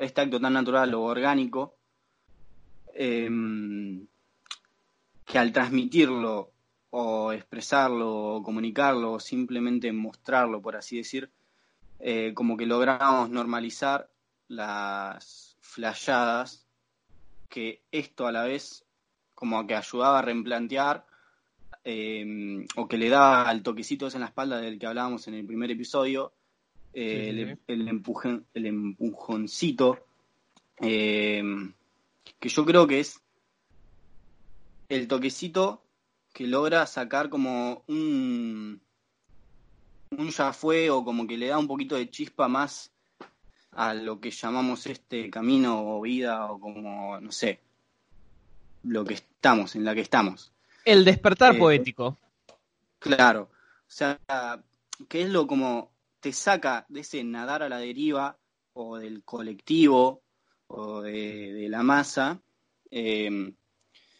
este acto tan natural o orgánico, em, que al transmitirlo o expresarlo o comunicarlo o simplemente mostrarlo, por así decir, eh, como que logramos normalizar las flayadas, que esto a la vez como que ayudaba a replantear em, o que le daba al toquecito en la espalda del que hablábamos en el primer episodio, eh, El, el empujoncito, em, que yo creo que es el toquecito que logra sacar como un, un ya fue o como que le da un poquito de chispa más a lo que llamamos este camino o vida o como, no sé, lo que estamos, en la que estamos. El despertar eh, poético. Claro, o sea, que es lo como te saca de ese nadar a la deriva o del colectivo o de, la masa. Eh,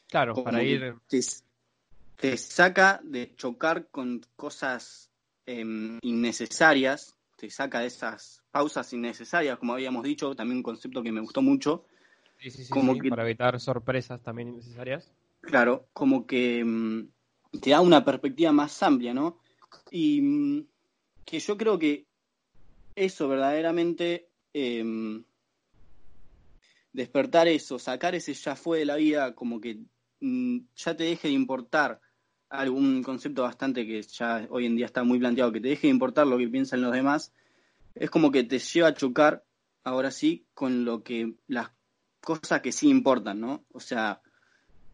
claro, para ir... Te, saca de chocar con cosas em, innecesarias, te saca de esas pausas innecesarias, como habíamos dicho, también un concepto que me gustó mucho. Sí, sí, sí, como que, para evitar sorpresas también innecesarias. Claro, como que em, te da una perspectiva más amplia, ¿no? Y em, que yo creo que eso verdaderamente despertar eso, sacar ese ya fue de la vida, como que mm, ya te deje de importar algún concepto bastante que ya hoy en día está muy planteado, que te deje de importar lo que piensan los demás, es como que te lleva a chocar, ahora sí, con lo que las cosas que sí importan, ¿no? O sea,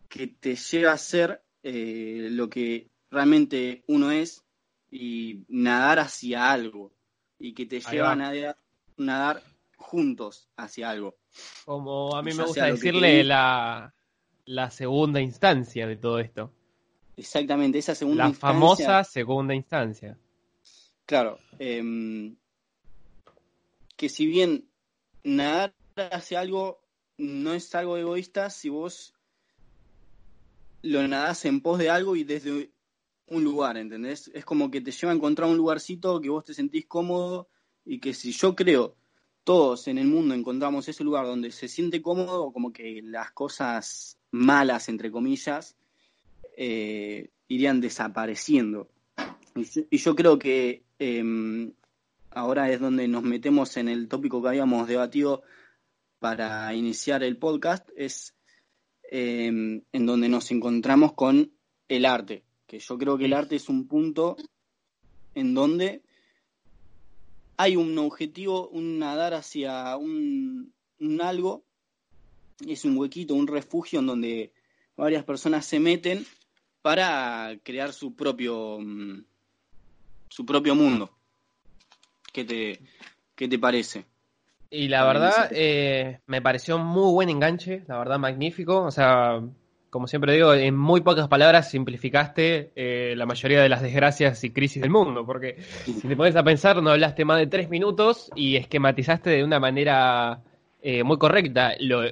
que te lleva a ser eh, lo que realmente uno es y nadar hacia algo, y que te lleva a nadar, nadar juntos hacia algo. Como a mí me gusta decirle la, la segunda instancia de todo esto. Exactamente, esa segunda instancia. La famosa segunda instancia. Claro. Em, que si bien nadar hacia algo no es algo egoísta, si vos lo nadás en pos de algo y desde un lugar, ¿entendés? Es como que te lleva a encontrar un lugarcito que vos te sentís cómodo y que si yo creo todos en el mundo encontramos ese lugar donde se siente cómodo, como que las cosas malas, entre comillas, eh, irían desapareciendo. Y yo, creo que em, ahora es donde nos metemos en el tópico que habíamos debatido para iniciar el podcast, es em, en donde nos encontramos con el arte, que yo creo que el arte es un punto en donde hay un objetivo, un nadar hacia un, un algo, es un huequito, un refugio en donde varias personas se meten para crear su propio mm, su propio mundo. ¿Qué te, qué te parece? Y la verdad, eh, me pareció muy buen enganche, la verdad, magnífico. O sea, como siempre digo, en muy pocas palabras simplificaste eh, la mayoría de las desgracias y crisis del mundo, porque si te pones a pensar, no hablaste más de tres minutos y esquematizaste de una manera eh, muy correcta lo,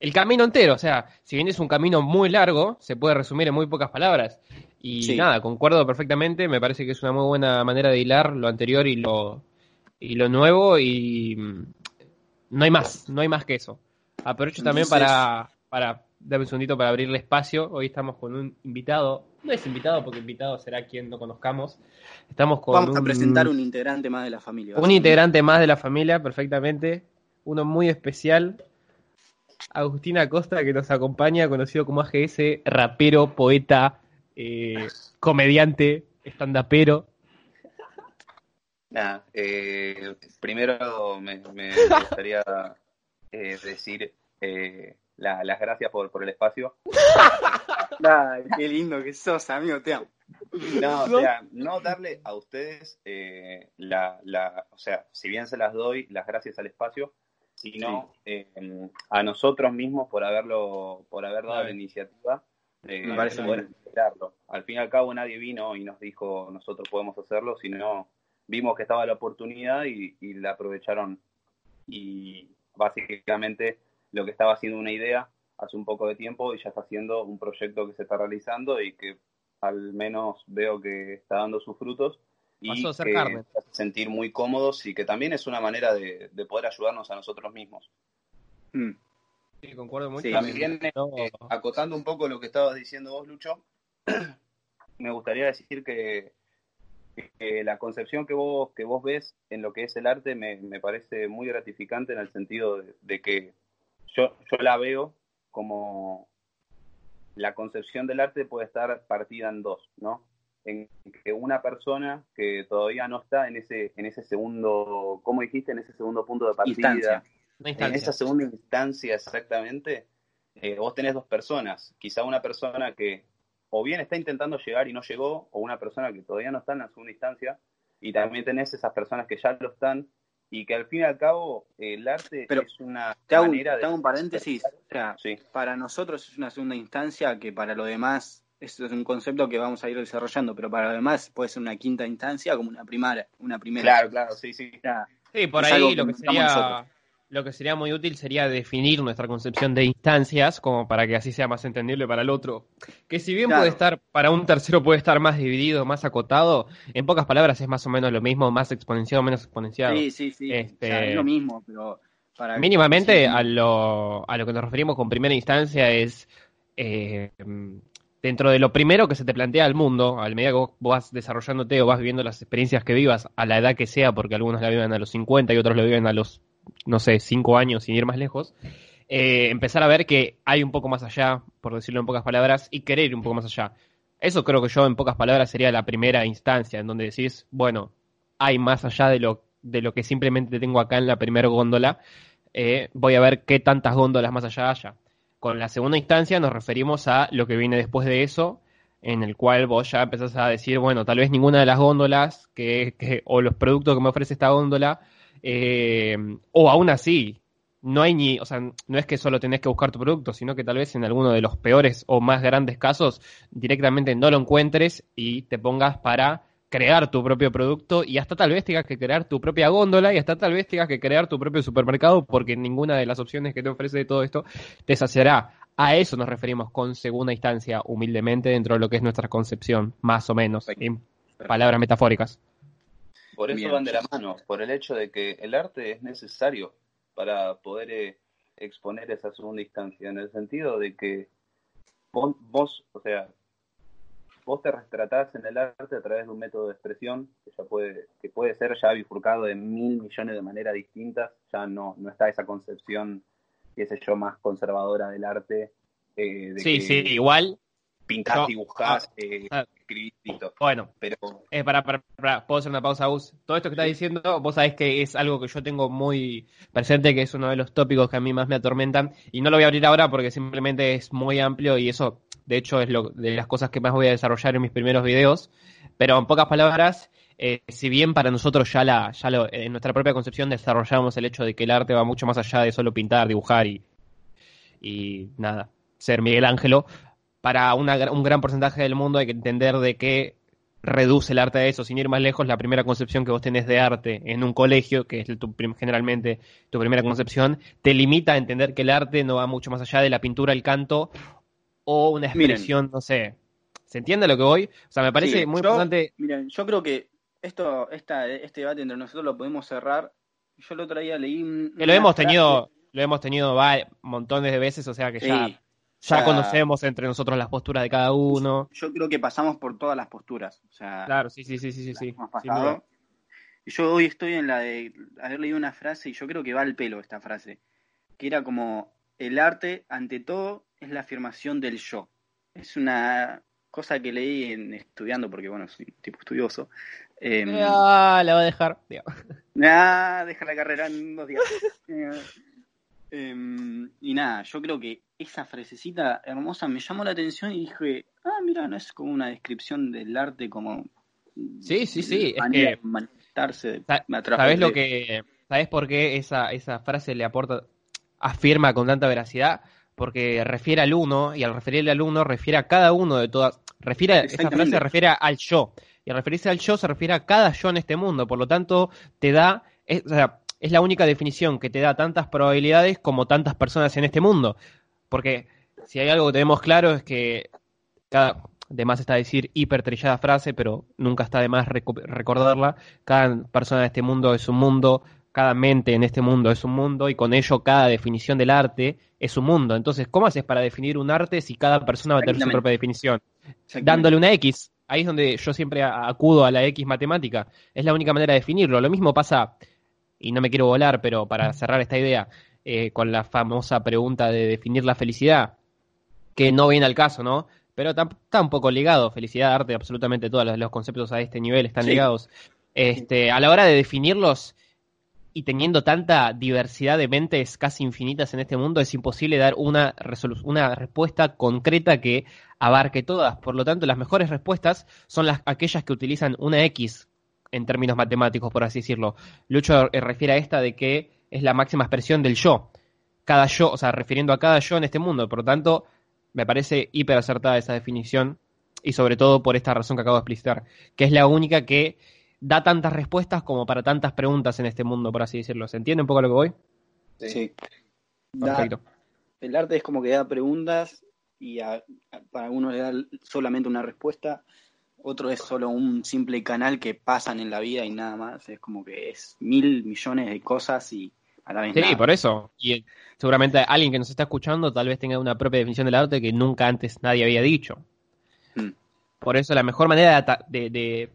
el camino entero. O sea, si bien es un camino muy largo, se puede resumir en muy pocas palabras. Y nada, concuerdo perfectamente, me parece que es una muy buena manera de hilar lo anterior y lo, y lo nuevo y mm, no hay más, no hay más que eso. Aprovecho también para, para darme un segundito para abrirle espacio. Hoy estamos con un invitado, no es invitado porque invitado será quien no conozcamos. Estamos con Vamos a presentar un integrante más de la familia. Un integrante más de la familia, perfectamente. Uno muy especial, Agustín Acosta, que nos acompaña, conocido como AGS, rapero, poeta, eh, comediante, estandapero. Nada, eh, primero me, gustaría eh, decir las gracias por, por el espacio. qué lindo que sos, amigo, te amo. No, o sea, no darle a ustedes la, la, o sea, si bien se las doy, las gracias al espacio, sino eh, a nosotros mismos por haberlo, por haber dado la iniciativa de, poder esperarlo. Al fin y al cabo nadie vino y nos dijo nosotros podemos hacerlo, sino vimos que estaba la oportunidad y, la aprovecharon. Y básicamente lo que estaba haciendo una idea hace un poco de tiempo y ya está haciendo un proyecto que se está realizando y que al menos veo que está dando sus frutos. y que te hace sentir muy cómodos y que también es una manera de, poder ayudarnos a nosotros mismos. Mm. Sí, concuerdo mucho. También, eh, acotando un poco lo que estabas diciendo vos, Lucho, me gustaría decir que, la concepción que vos, que vos ves en lo que es el arte me, parece muy gratificante en el sentido de, que yo, yo la veo como la concepción del arte puede estar partida en dos, ¿no? En que una persona que todavía no está en ese, en ese segundo, ¿cómo dijiste? En ese segundo punto de partida, en esa segunda instancia exactamente, eh, vos tenés dos personas, quizá una persona que o bien está intentando llegar y no llegó, o una persona que todavía no está en la segunda instancia, y también tenés esas personas que ya lo están, y que al fin y al cabo el arte es una te hago, manera te hago un paréntesis, o sea, para nosotros es una segunda instancia que para lo demás es un concepto que vamos a ir desarrollando, pero para lo demás puede ser una quinta instancia como una primera, una primera. Claro, claro, sí, sí. sí, por ahí lo que sería lo que sería muy útil sería definir nuestra concepción de instancias, como para que así sea más entendible para el otro. Que si bien puede estar, para un tercero puede estar más dividido, más acotado, en pocas palabras es más o menos lo mismo, más exponenciado, menos exponenciado. Sí, sí, sí. Este, es lo mismo, pero para... Mínimamente a, lo, a lo que nos referimos con primera instancia es... Eh, dentro de lo primero que se te plantea al mundo, al medida que vos vas desarrollándote o vas viviendo las experiencias que vivas, a la edad que sea, porque algunos la viven a los 50 y otros lo viven a los no sé, cinco años sin ir más lejos, eh, empezar a ver que hay un poco más allá, por decirlo en pocas palabras, y querer ir un poco más allá. Eso creo que yo en pocas palabras sería la primera instancia en donde decís, bueno, hay más allá de lo, de lo que simplemente tengo acá en la primera góndola, eh, voy a ver qué tantas góndolas más allá haya. Con la segunda instancia nos referimos a lo que viene después de eso, en el cual vos ya empezás a decir, bueno, tal vez ninguna de las góndolas que, que, o los productos que me ofrece esta góndola eh, o aún así, no hay ni, o sea, no es que solo tenés que buscar tu producto, sino que tal vez en alguno de los peores o más grandes casos directamente no lo encuentres y te pongas para crear tu propio producto y hasta tal vez tengas que crear tu propia góndola y hasta tal vez tengas que crear tu propio supermercado porque ninguna de las opciones que te ofrece de todo esto te saciará. A eso nos referimos con segunda instancia, humildemente, dentro de lo que es nuestra concepción, más o menos, en palabras metafóricas. Por eso van de la mano, por el hecho de que el arte es necesario para poder eh, exponer esa segunda instancia, en el sentido de que vos, o sea, vos te retratás en el arte a través de un método de expresión que ya puede, que puede ser ya bifurcado de mil millones de maneras distintas, ya no, no está esa concepción, qué sé yo, más conservadora del arte. Eh, sí, sí, igual. Pintás, dibujás, ah, eh, ah, bueno, pero... Eh, para, para, ¿puedo hacer una pausa, Gus? Todo esto que estás diciendo, vos sabés que es algo que yo tengo muy presente, que es uno de los tópicos que a mí más me atormentan, y no lo voy a abrir ahora porque simplemente es muy amplio y eso, de hecho, es lo, de las cosas que más voy a desarrollar en mis primeros videos, pero en pocas palabras, eh, si bien para nosotros ya, la, ya lo, en nuestra propia concepción desarrollamos el hecho de que el arte va mucho más allá de solo pintar, dibujar y, y nada, ser Miguel Ángelo, para un gran porcentaje del mundo hay que entender de que reduce el arte a eso. Sin ir más lejos, la primera concepción que vos tenés de arte en un colegio, que es tu, generalmente tu primera concepción, te limita a entender que el arte no va mucho más allá de la pintura, el canto o una expresión, no sé. ¿Se entiende lo que voy? O sea, me parece muy importante. Miren, yo creo que esto, esta, este debate entre nosotros lo podemos cerrar. Yo el otro día leí. que lo hemos tenido, lo hemos tenido montones de veces, o sea que ya ya conocemos entre nosotros las posturas de cada uno. Yo creo que pasamos por todas las posturas. O sea, claro, sí, sí, sí, sí, sí. Y yo hoy estoy en la de haber leído una frase y yo creo que va al pelo esta frase, que era como el arte, ante todo, es la afirmación del yo. Es una cosa que leí en, estudiando, porque bueno, soy un tipo estudioso. Em, ah, la va a dejar. Ah, deja la carrera en dos días. Em, y nada, yo creo que esa frasecita hermosa me llamó la atención y dije, ah, mira, no es como una descripción del arte como... Sí, sí, sí, es que... Manifestarse ¿Sabes lo que... ¿Sabes por qué esa, esa frase le aporta, afirma con tanta veracidad? Porque refiere al uno, y al referirle al uno refiere a cada uno de todas... Refiere, esa frase se refiere al yo, y al referirse al yo se refiere a cada yo en este mundo, por lo tanto te da... o sea, es la única definición que te da tantas probabilidades como tantas personas en este mundo. Porque si hay algo que tenemos claro es que cada, de más está decir hipertrillada frase, pero nunca está de más recordarla. Cada persona de este mundo es un mundo, cada mente en este mundo es un mundo y con ello cada definición del arte es un mundo. Entonces, ¿cómo haces para definir un arte si cada persona va a tener su propia definición? Dándole una X. Ahí es donde yo siempre acudo a la X matemática. Es la única manera de definirlo. Lo mismo pasa, y no me quiero volar, pero para cerrar esta idea, eh, con la famosa pregunta de definir la felicidad, que no viene al caso, ¿no? Pero está un poco ligado. Felicidad, arte, absolutamente todos los, conceptos a este nivel están ligados. Este, a la hora de definirlos, y teniendo tanta diversidad de mentes casi infinitas en este mundo, es imposible dar una, una respuesta concreta que abarque todas. Por lo tanto, las mejores respuestas son las, aquellas que utilizan una X en términos matemáticos, por así decirlo. Lucho eh, refiere a esta de que es la máxima expresión del yo. Cada yo, o sea, refiriendo a cada yo en este mundo. Por lo tanto, me parece hiper acertada esa definición y sobre todo por esta razón que acabo de explicitar, que es la única que da tantas respuestas como para tantas preguntas en este mundo, por así decirlo. ¿Se entiende un poco lo que voy? Sí. Perfecto. el arte es como que da preguntas y para algunos le da solamente una respuesta, otro es solo un simple canal que pasan en la vida y nada más. Es como que es mil millones de cosas y a la vez Sí, por eso. Y seguramente alguien que nos está escuchando tal vez tenga una propia definición del arte que nunca antes nadie había dicho. Hmm. Por eso la mejor manera de,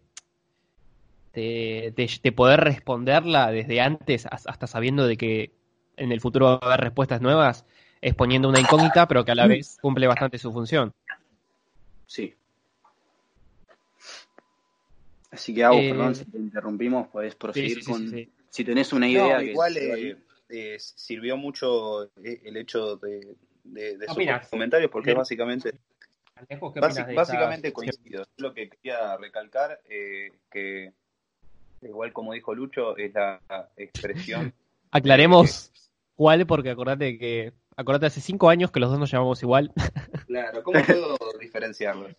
de, poder responderla desde antes hasta sabiendo de que en el futuro va a haber respuestas nuevas es poniendo una incógnita pero que a la vez cumple bastante su función. Sí. Así que hago, eh, perdón si te interrumpimos, puedes proseguir con... Si tenés una idea... igual eh, eh, sirvió mucho el hecho de, de, de sus comentarios porque básicamente... básicamente coincido. Lo que quería recalcar, que igual como dijo Lucho, es la expresión. Aclaremos cuál, porque acordate que. Acordate, hace cinco años que los dos nos llamamos igual. Claro, ¿cómo puedo diferenciarlos?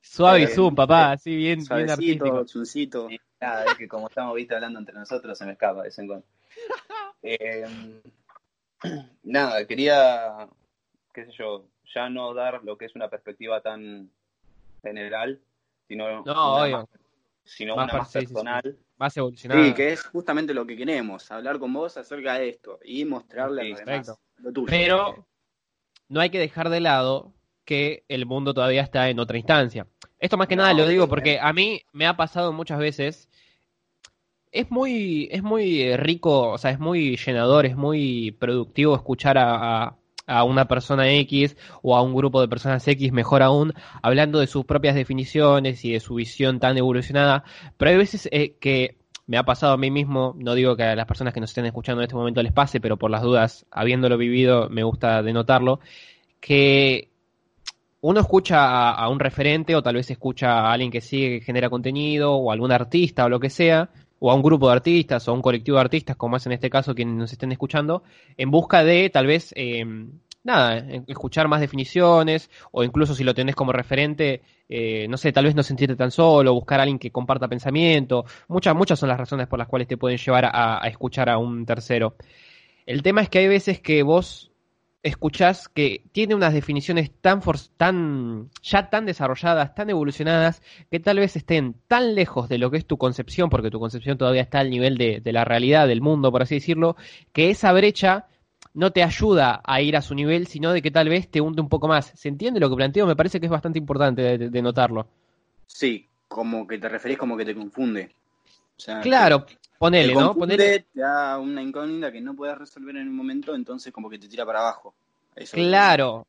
Suave y eh, zoom, papá, así bien, bien artístico. Nada, es que como estamos viste hablando entre nosotros, se me escapa de vez en cuando. Eh, nada, quería, qué sé yo, ya no dar lo que es una perspectiva tan general, sino no, obvio sino una más personal. Más evolucionada. Sí, que es justamente lo que queremos, hablar con vos acerca de esto y mostrarle a los demás lo tuyo. Pero no hay que dejar de lado que el mundo todavía está en otra instancia. Esto más que nada lo digo porque a mí me ha pasado muchas veces. Es muy, es muy rico, o sea, es muy llenador, es muy productivo escuchar a a una persona X o a un grupo de personas X, mejor aún, hablando de sus propias definiciones y de su visión tan evolucionada. Pero hay veces eh, que me ha pasado a mí mismo, no digo que a las personas que nos estén escuchando en este momento les pase, pero por las dudas, habiéndolo vivido, me gusta denotarlo, que uno escucha a, un referente o tal vez escucha a alguien que sigue, que genera contenido o algún artista o lo que sea, o a un grupo de artistas o a un colectivo de artistas, como es en este caso quienes nos estén escuchando, en busca de tal vez, eh, nada, escuchar más definiciones o incluso si lo tenés como referente, eh, no sé, tal vez no sentirte tan solo, buscar a alguien que comparta pensamiento. Muchas, muchas son las razones por las cuales te pueden llevar a escuchar a un tercero. El tema es que hay veces que vos escuchás que tiene unas definiciones tan, tan ya tan desarrolladas, tan evolucionadas, que tal vez estén tan lejos de lo que es tu concepción, porque tu concepción todavía está al nivel de, la realidad, del mundo, por así decirlo, que esa brecha no te ayuda a ir a su nivel, sino de que tal vez te hunde un poco más. ¿Se entiende lo que planteo? Me parece que es bastante importante de, notarlo. Sí, como que te referís como que te confunde. claro, Ponele, ¿no? Ponele. Te da una incógnita que no puedes resolver en un momento, entonces como que te tira para abajo. claro.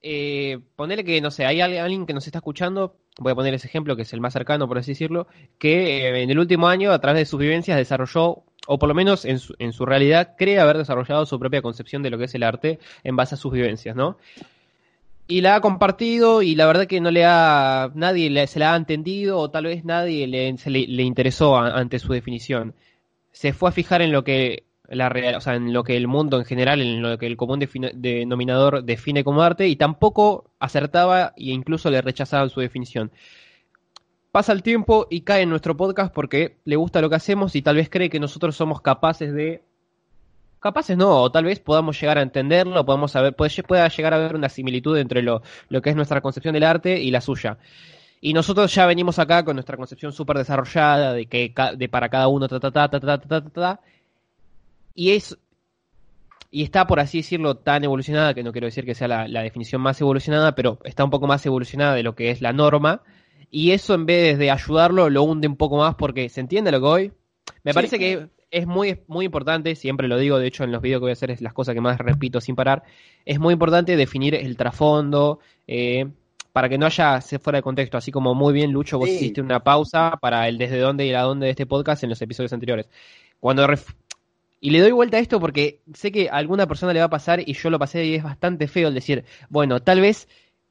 Eh, ponele que, no sé, hay alguien que nos está escuchando, voy a poner ese ejemplo que es el más cercano, por así decirlo, que eh, en el último año, a través de sus vivencias, desarrolló, o por lo menos en su, en su realidad, cree haber desarrollado su propia concepción de lo que es el arte en base a sus vivencias, ¿no? y la ha compartido y la verdad que no le ha nadie se la ha entendido o tal vez nadie le, le, interesó ante su definición se fue a fijar en lo que la real, o sea, en lo que el mundo en general, en lo que el común denominador define como arte y tampoco acertaba e incluso le rechazaban su definición. Pasa el tiempo y cae en nuestro podcast porque le gusta lo que hacemos y tal vez cree que nosotros somos capaces de capaces no, o tal vez podamos llegar a entenderlo, podamos saber, puede, pueda llegar a haber una similitud entre lo, lo que es nuestra concepción del arte y la suya. Y nosotros ya venimos acá con nuestra concepción súper desarrollada de que de para cada uno, ta, ta, ta, ta, ta, ta, ta, ta, y es y está, por así decirlo, tan evolucionada, que no quiero decir que sea la, definición más evolucionada, pero está un poco más evolucionada de lo que es la norma, y eso en vez de ayudarlo, lo hunde un poco más porque se entiende lo que hoy. Me parece que es muy, muy importante, siempre lo digo, de hecho en los videos que voy a hacer es las cosas que más repito sin parar, es muy importante definir el trasfondo, eh, para que no haya se fuera de contexto, así como muy bien Lucho, vos hiciste una pausa para el desde dónde y la dónde de este podcast en los episodios anteriores. Cuando y le doy vuelta a esto porque sé que a alguna persona le va a pasar y yo lo pasé y es bastante feo el decir, bueno, tal vez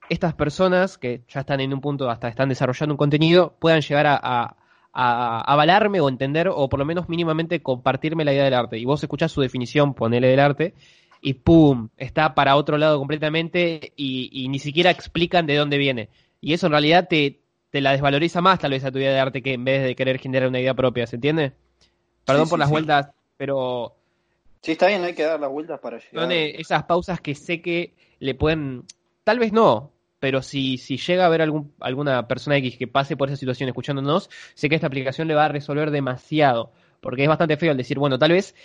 estas personas que ya están en un punto, hasta están desarrollando un contenido, puedan llegar a, avalarme o entender o por lo menos mínimamente compartirme la idea del arte. Y vos escuchás su definición, ponele del arte, y ¡pum! Está para otro lado completamente y, ni siquiera explican de dónde viene. Y eso en realidad te, te la desvaloriza más tal vez a tu idea de arte que en vez de querer generar una idea propia, ¿se entiende? Perdón por las vueltas pero... Sí, está bien, hay que dar las vueltas para llegar. Son esas pausas que sé que le pueden, tal vez no, pero si, si llega a haber algún, alguna persona X que pase por esa situación escuchándonos, sé que esta aplicación le va a resolver demasiado, porque es bastante feo el decir, bueno, tal vez,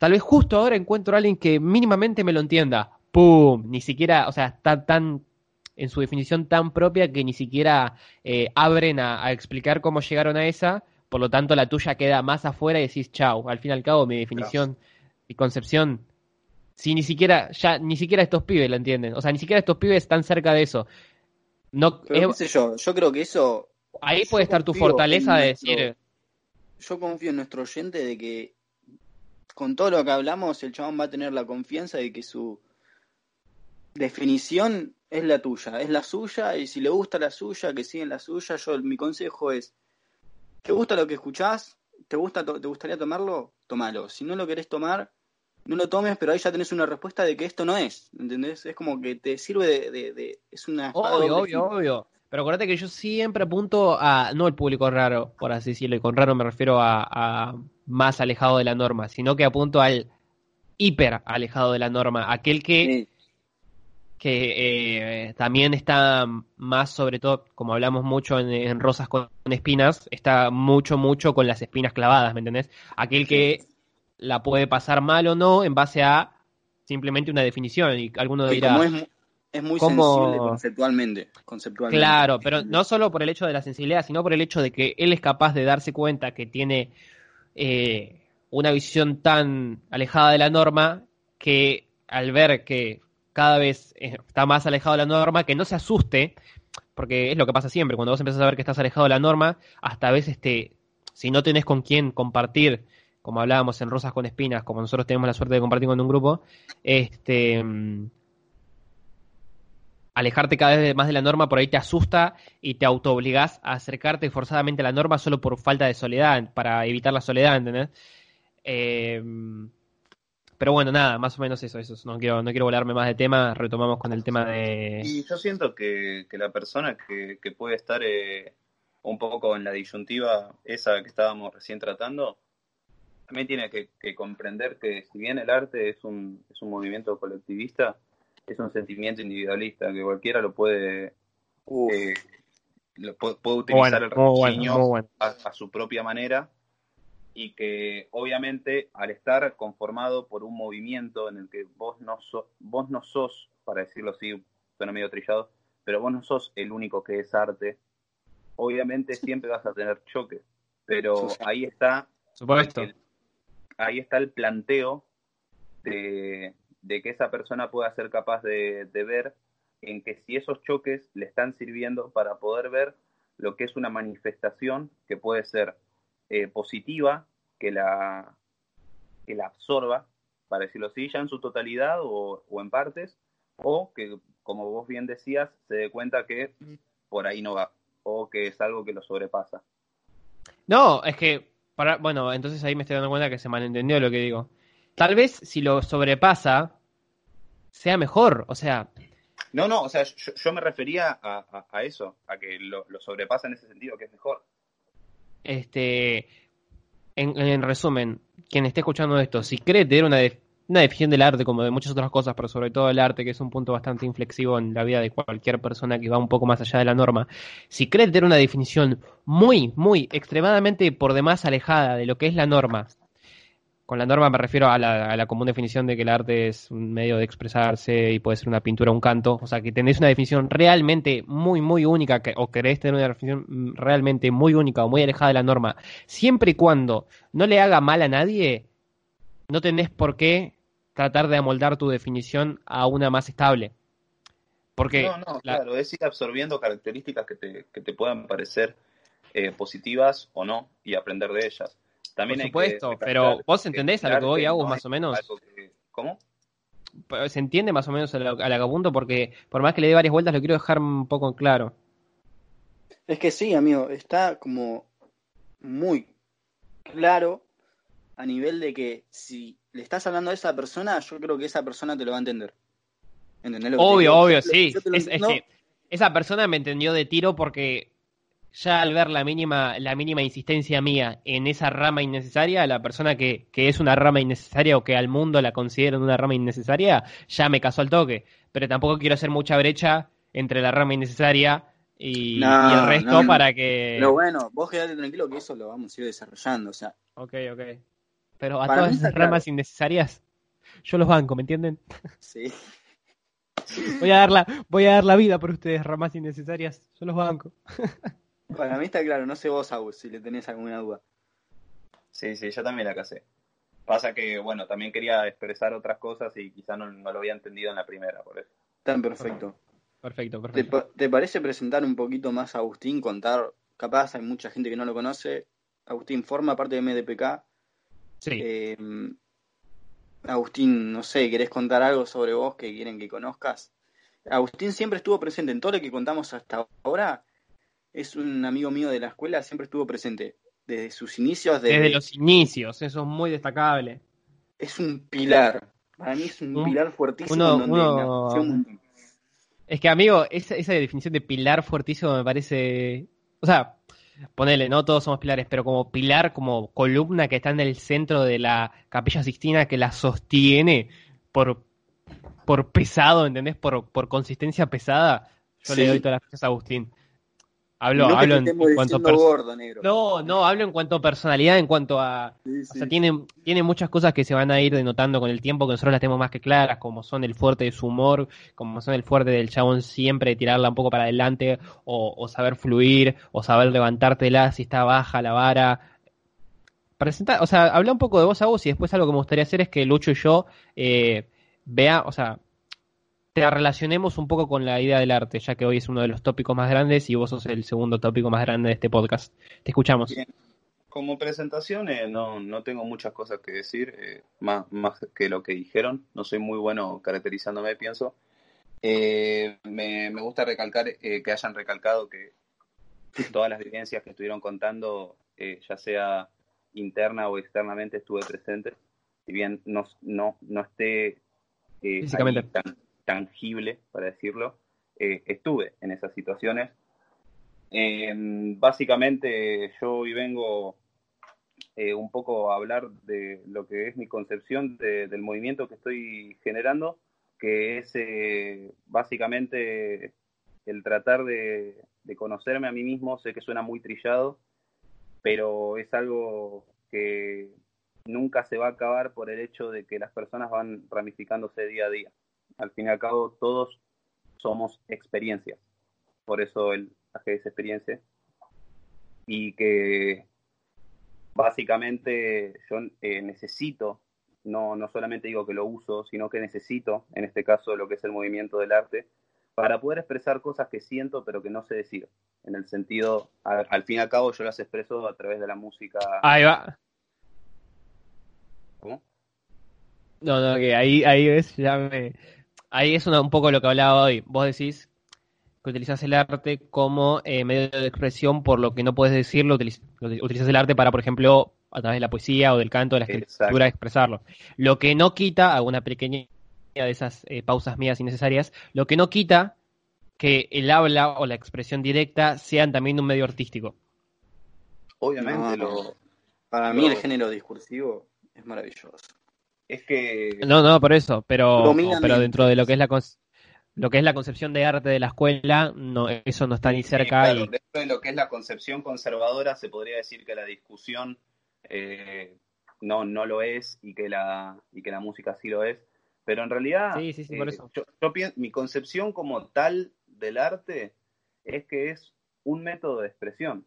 tal vez justo ahora encuentro a alguien que mínimamente me lo entienda. ¡Pum! Ni siquiera, o sea, está tan en su definición tan propia que ni siquiera eh, abren a, explicar cómo llegaron a esa por lo tanto la tuya queda más afuera y decís chau. Al fin y al cabo, mi definición, mi concepción, si ni siquiera, ya, ni siquiera estos pibes la entienden. O sea, ni siquiera estos pibes están cerca de eso. No, qué sé yo, yo creo que eso. Ahí puede estar tu fortaleza de decir. Yo confío en nuestro oyente de que con todo lo que hablamos, el chabón va a tener la confianza de que su definición es la tuya, es la suya, y si le gusta la suya, que siga la suya. Yo, mi consejo es ¿Te gusta lo que escuchás? ¿Te, gusta, ¿Te gustaría tomarlo? Tómalo. Si no lo querés tomar, no lo tomes, pero ahí ya tenés una respuesta de que esto no es, ¿entendés? Es como que te sirve de... es una... Obvio, obvio, obvio. Pero acuérdate que yo siempre apunto a, no el público raro, por así decirlo, y con raro me refiero a más alejado de la norma, sino que apunto al hiper alejado de la norma, aquel que que eh, también está más sobre todo, como hablamos mucho en, rosas con espinas, está mucho, mucho con las espinas clavadas, ¿me entendés? Aquel que la puede pasar mal o no en base a simplemente una definición y alguno dirá... es, muy sensible conceptualmente, conceptualmente. Claro, pero no solo por el hecho de la sensibilidad, sino por el hecho de que él es capaz de darse cuenta que tiene eh, una visión tan alejada de la norma que al ver que cada vez eh, está más alejado de la norma, que no se asuste, porque es lo que pasa siempre, cuando vos empezás a ver que estás alejado de la norma, hasta a veces te, si no tenés con quién compartir, como hablábamos en Rosas con Espinas, como nosotros tenemos la suerte de compartir con un grupo, este mm, alejarte cada vez más de la norma por ahí te asusta y te autoobligás a acercarte forzadamente a la norma solo por falta de soledad, para evitar la soledad, ¿entendés? Eh, pero bueno, nada, más o menos eso, eso. No quiero, no quiero volarme más de tema, retomamos con el tema de... Y yo siento que, la persona que, puede estar eh, un poco en la disyuntiva esa que estábamos recién tratando, también tiene que, comprender que si bien el arte es un, es un movimiento colectivista, es un sentimiento individualista, que cualquiera lo puede... Eh, puede, utilizar el bueno, a su propia manera y que obviamente al estar conformado por un movimiento en el que vos no, vos no sos, para decirlo así, suena medio trillado, pero vos no sos el único que es arte, obviamente siempre vas a tener choques, pero ahí está, El, ahí está el planteo de, que esa persona pueda ser capaz de, de ver en que si esos choques le están sirviendo para poder ver lo que es una manifestación que puede ser eh, positiva que la, que la absorba, para decirlo así, ya en su totalidad o, en partes, o que, como vos bien decías, se dé cuenta que por ahí no va, o que es algo que lo sobrepasa. No, es que, para, bueno, entonces ahí me estoy dando cuenta que se malentendió lo que digo. Tal vez si lo sobrepasa, sea mejor, o sea... No, no, o sea, yo, me refería a, eso, a que lo, lo sobrepasa en ese sentido, que es mejor. Este, en, resumen, quien esté escuchando esto, si cree tener una, una definición del arte como de muchas otras cosas, pero sobre todo el arte, que es un punto bastante inflexivo en la vida de cualquier persona que va un poco más allá de la norma, si cree tener una definición muy, muy, extremadamente por demás alejada de lo que es la norma, con la norma me refiero a la, común definición de que el arte es un medio de expresarse y puede ser una pintura o un canto. O sea, que tenéis una definición realmente muy, muy única que, o queréis tener una definición realmente muy única o muy alejada de la norma, siempre y cuando no le haga mal a nadie, no tenés por qué tratar de amoldar tu definición a una más estable. Porque no, no, claro, es ir absorbiendo características que te, que te puedan parecer eh, positivas o no y aprender de ellas. También Por supuesto, pero vos entendés a lo que voy, Agus, más o menos. ¿Cómo? Se entiende más o menos al, al porque por más que le dé varias vueltas lo quiero dejar un poco en claro. Es que sí, amigo, está como muy claro a nivel de que si le estás hablando a esa persona, yo creo que esa persona te lo va a entender. obvio, obvio, sí. es, que esa persona me entendió de tiro porque ya al ver la mínima, la mínima insistencia mía en esa rama innecesaria, la persona que, que es una rama innecesaria o que al mundo la consideran una rama innecesaria, ya me casó al toque. Pero tampoco quiero hacer mucha brecha entre la rama innecesaria y, el resto para que... Pero bueno, vos quedate tranquilo que eso lo vamos a ir desarrollando, o sea... Ok, ok. Pero a todas esas ramas innecesarias, yo los banco, ¿me entienden? Sí. voy a dar la, voy a dar la vida por ustedes, ramas innecesarias, yo los banco. Para mí está claro, no sé vos, Agus, si le tenés alguna duda. Sí, sí, yo también la casé. Pasa que, bueno, también quería expresar otras cosas y quizá no, lo había entendido en la primera, por eso. Tan perfecto. Perfecto, perfecto. ¿Te, parece presentar un poquito más a Agustín? Contar, capaz hay mucha gente que no lo conoce. Agustín forma parte de MDPK. Sí. Eh, Agustín, no sé, ¿querés contar algo sobre vos que quieren que conozcas? Agustín siempre estuvo presente en todo lo que contamos hasta ahora es un amigo mío de la escuela, siempre estuvo presente desde sus inicios. Desde, los inicios, eso es muy destacable. Es un pilar, para mí es un, pilar fuertísimo. Es que, amigo, esa, esa definición de pilar fuertísimo me parece. O sea, ponele, no todos somos pilares, pero como pilar, como columna que está en el centro de la capilla Sixtina que la sostiene por, por pesado, ¿entendés? Por, por consistencia pesada. Yo le doy todas las gracias a Agustín. Hablo, hablo en, cuanto a No, no, hablo en cuanto a personalidad, en cuanto a... O sea, tiene, tiene muchas cosas que se van a ir denotando con el tiempo, que nosotros las tenemos más que claras, como son el fuerte de su humor, como son el fuerte del chabón siempre tirarla un poco para adelante, o, saber fluir, o saber levantártela si está baja la vara. Presenta, o sea, habla un poco de vos a vos y después algo que me gustaría hacer es que Lucho y yo eh, vea, o sea, te relacionemos un poco con la idea del arte, ya que hoy es uno de los tópicos más grandes y vos sos el segundo tópico más grande de este podcast. Te escuchamos. Como presentación eh, no, no tengo muchas cosas que decir, eh, más, más que lo que dijeron. No soy muy bueno caracterizándome, pienso. Eh, me, me, gusta recalcar que hayan recalcado que todas las vivencias que estuvieron contando, ya sea interna o externamente, estuve presente. Si bien no, no, no esté físicamente tangible, para decirlo, eh, estuve en esas situaciones. Eh, básicamente yo hoy vengo eh, un poco a hablar de lo que es mi concepción del movimiento que estoy generando, que es básicamente el tratar de, de conocerme a mí mismo. Sé que suena muy trillado, pero es algo que nunca se va a acabar por el hecho de que las personas van ramificándose día a día al fin y al cabo todos somos experiencias. Por eso el es experiencia. Y que básicamente yo eh, necesito, no, no solamente digo que lo uso, sino que necesito, en este caso, lo que es el movimiento del arte, para poder expresar cosas que siento pero que no sé decir. En el sentido, al, fin y al cabo yo las expreso a través de la música. Ahí va. ¿Cómo? No, no, que ahí, ahí ves, ya me, ahí es un poco lo que hablaba hoy. Vos decís que utilizas el arte como eh, medio de expresión por lo que no puedes decirlo, utilizas el arte para, por ejemplo, a través de la poesía o del canto, de la escritura, expresarlo. Lo que no quita, alguna pequeña de esas eh, pausas mías innecesarias, lo que no quita que el habla o la expresión directa sean también un medio artístico. Obviamente, para mí el género discursivo es maravilloso. Es que... No, no, por eso, pero, pero dentro de lo que es la lo que es la concepción de arte de la escuela, no, eso no está ni cerca. y... Dentro de lo que es la concepción conservadora, se podría decir que la discusión eh, no, no lo es y que, la, y que la música sí lo es. Pero en realidad, sí, sí, sí, por eh, eso. Yo, mi concepción como tal del arte es que es un método de expresión.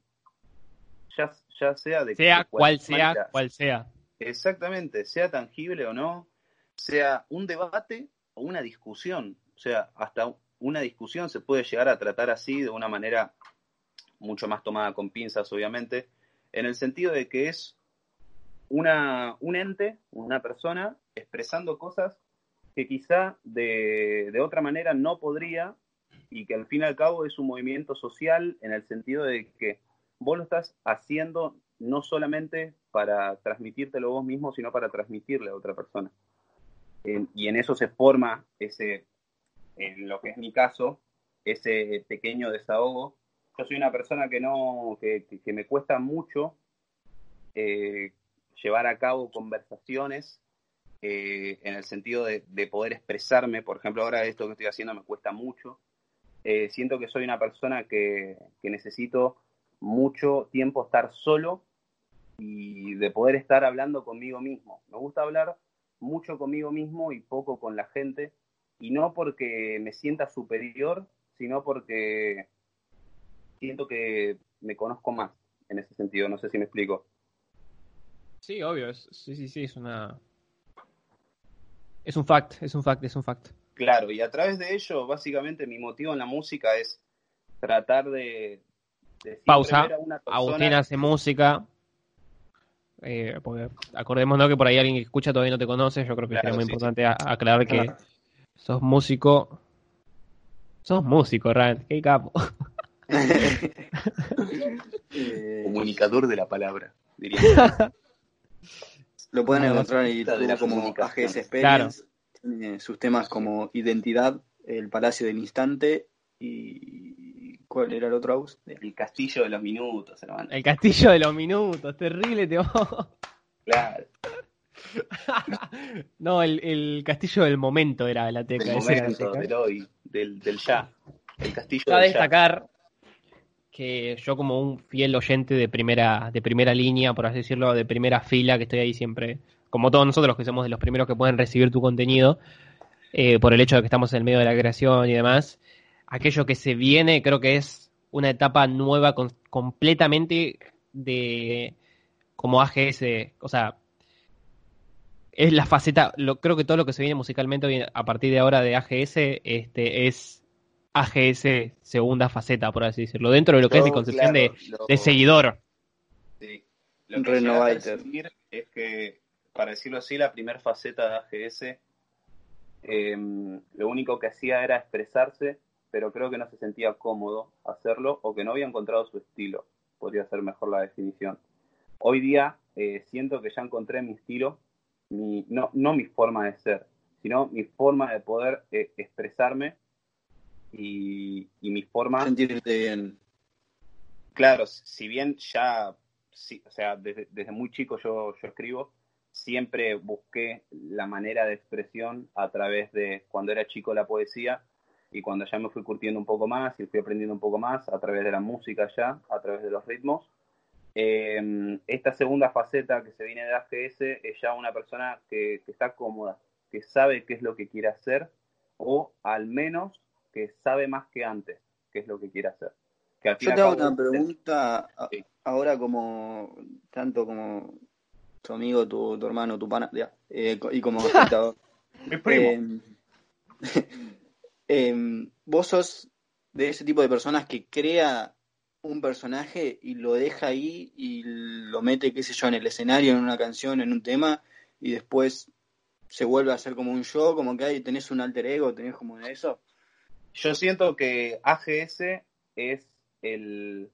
Ya, ya sea de sea cual sea, cual sea. Exactamente, sea tangible o no, sea un debate o una discusión. O sea, hasta una discusión se puede llegar a tratar así de una manera mucho más tomada con pinzas, obviamente, en el sentido de que es una, un ente, una persona, expresando cosas que quizá de, de, otra manera no podría y que al fin y al cabo es un movimiento social en el sentido de que vos lo estás haciendo no solamente para transmitírtelo vos mismo, sino para transmitirle a otra persona. y en eso se forma ese, en lo que es mi caso, ese pequeño desahogo. Yo soy una persona que no, que, que me cuesta mucho eh, llevar a cabo conversaciones eh, en el sentido de, poder expresarme. Por ejemplo, ahora esto que estoy haciendo me cuesta mucho. Eh, siento que soy una persona que, necesito mucho tiempo estar solo y de poder estar hablando conmigo mismo. Me gusta hablar mucho conmigo mismo y poco con la gente. Y no porque me sienta superior, sino porque siento que me conozco más en ese sentido. No sé si me explico. Sí, obvio, sí, sí, sí, es una... Es un fact, es un fact, es un fact. Claro, y a través de ello, básicamente mi motivo en la música es tratar de... Pausa, Agustín hace música, eh, acordémonos que por ahí alguien que escucha todavía no te conoce, yo creo que sería muy importante aclarar que sos músico. Sos músico, Rand, qué capo. Comunicador de la palabra, diría. Lo pueden encontrar en YouTube como AGS Experience. sus temas como Identidad, El Palacio del Instante y. ¿Cuál era el otro house? El Castillo de los Minutos, hermano. El Castillo de los Minutos, terrible te Claro. no, el, el, Castillo del Momento era la teca. Del momento, del hoy, del, del ya. El Castillo del destacar que yo como un fiel oyente de primera, de primera línea, por así decirlo, de primera fila, que estoy ahí siempre, como todos nosotros que somos de los primeros que pueden recibir tu contenido, eh, por el hecho de que estamos en el medio de la creación y demás, aquello que se viene creo que es una etapa nueva completamente de como AGS, o sea, es la faceta, lo, creo que todo lo que se viene musicalmente a partir de ahora de AGS este, es AGS segunda faceta, por así decirlo, dentro de lo que es mi concepción de, seguidor. Sí. Lo que quiero decir es que, para decirlo así, la primera faceta de AGS, em, lo único que hacía era expresarse, pero creo que no se sentía cómodo hacerlo o que no había encontrado su estilo. Podría ser mejor la definición. Hoy día eh, siento que ya encontré mi estilo, mi, no, no mi forma de ser, sino mi forma de poder eh, expresarme y, mi forma... Sentirte bien. Claro, si bien ya, o sea, desde, muy chico yo, yo escribo, siempre busqué la manera de expresión a través de cuando era chico la poesía y cuando ya me fui curtiendo un poco más y fui aprendiendo un poco más a través de la música ya, a través de los ritmos. Em, esta segunda faceta que se viene de AGS es ya una persona que, que, está cómoda, que sabe qué es lo que quiere hacer o al menos que sabe más que antes qué es lo que quiere hacer. Yo te hago una pregunta ahora como tanto como tu amigo, tu, hermano, tu pana, eh, y como espectador. Mi primo. Eh, em, vos sos de ese tipo de personas que crea un personaje y lo deja ahí y lo mete, qué sé yo, en el escenario, en una canción, en un tema, y después se vuelve a hacer como un show, como que ahí tenés un alter ego, tenés como eso. Yo siento que AGS es el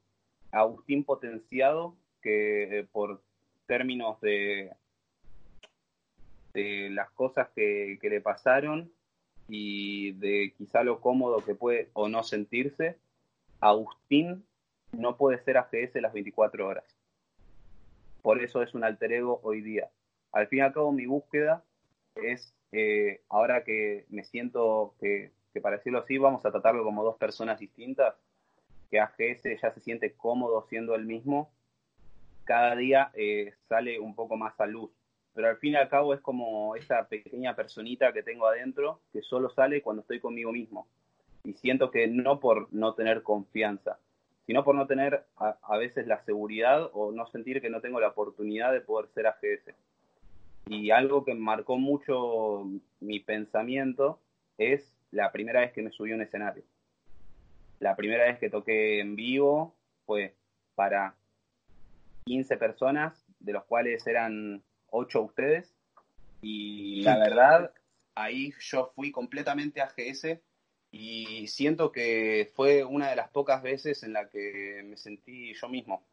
Agustín potenciado que eh, por términos de, de las cosas que, le pasaron y de quizá lo cómodo que puede o no sentirse, Agustín no puede ser AGS las 24 horas. Por eso es un alter ego hoy día. Al fin y al cabo mi búsqueda es, eh, ahora que me siento que, que, para decirlo así, vamos a tratarlo como dos personas distintas, que AGS ya se siente cómodo siendo el mismo, cada día eh, sale un poco más a luz. Pero al fin y al cabo es como esa pequeña personita que tengo adentro que solo sale cuando estoy conmigo mismo. Y siento que no por no tener confianza, sino por no tener a, veces la seguridad o no sentir que no tengo la oportunidad de poder ser AGS. Y algo que marcó mucho mi pensamiento es la primera vez que me subí a un escenario. La primera vez que toqué en vivo fue para 15 personas, de los cuales eran 8 ustedes. Y la verdad, ahí yo fui completamente AGS y siento que fue una de las pocas veces en la que me sentí yo mismo,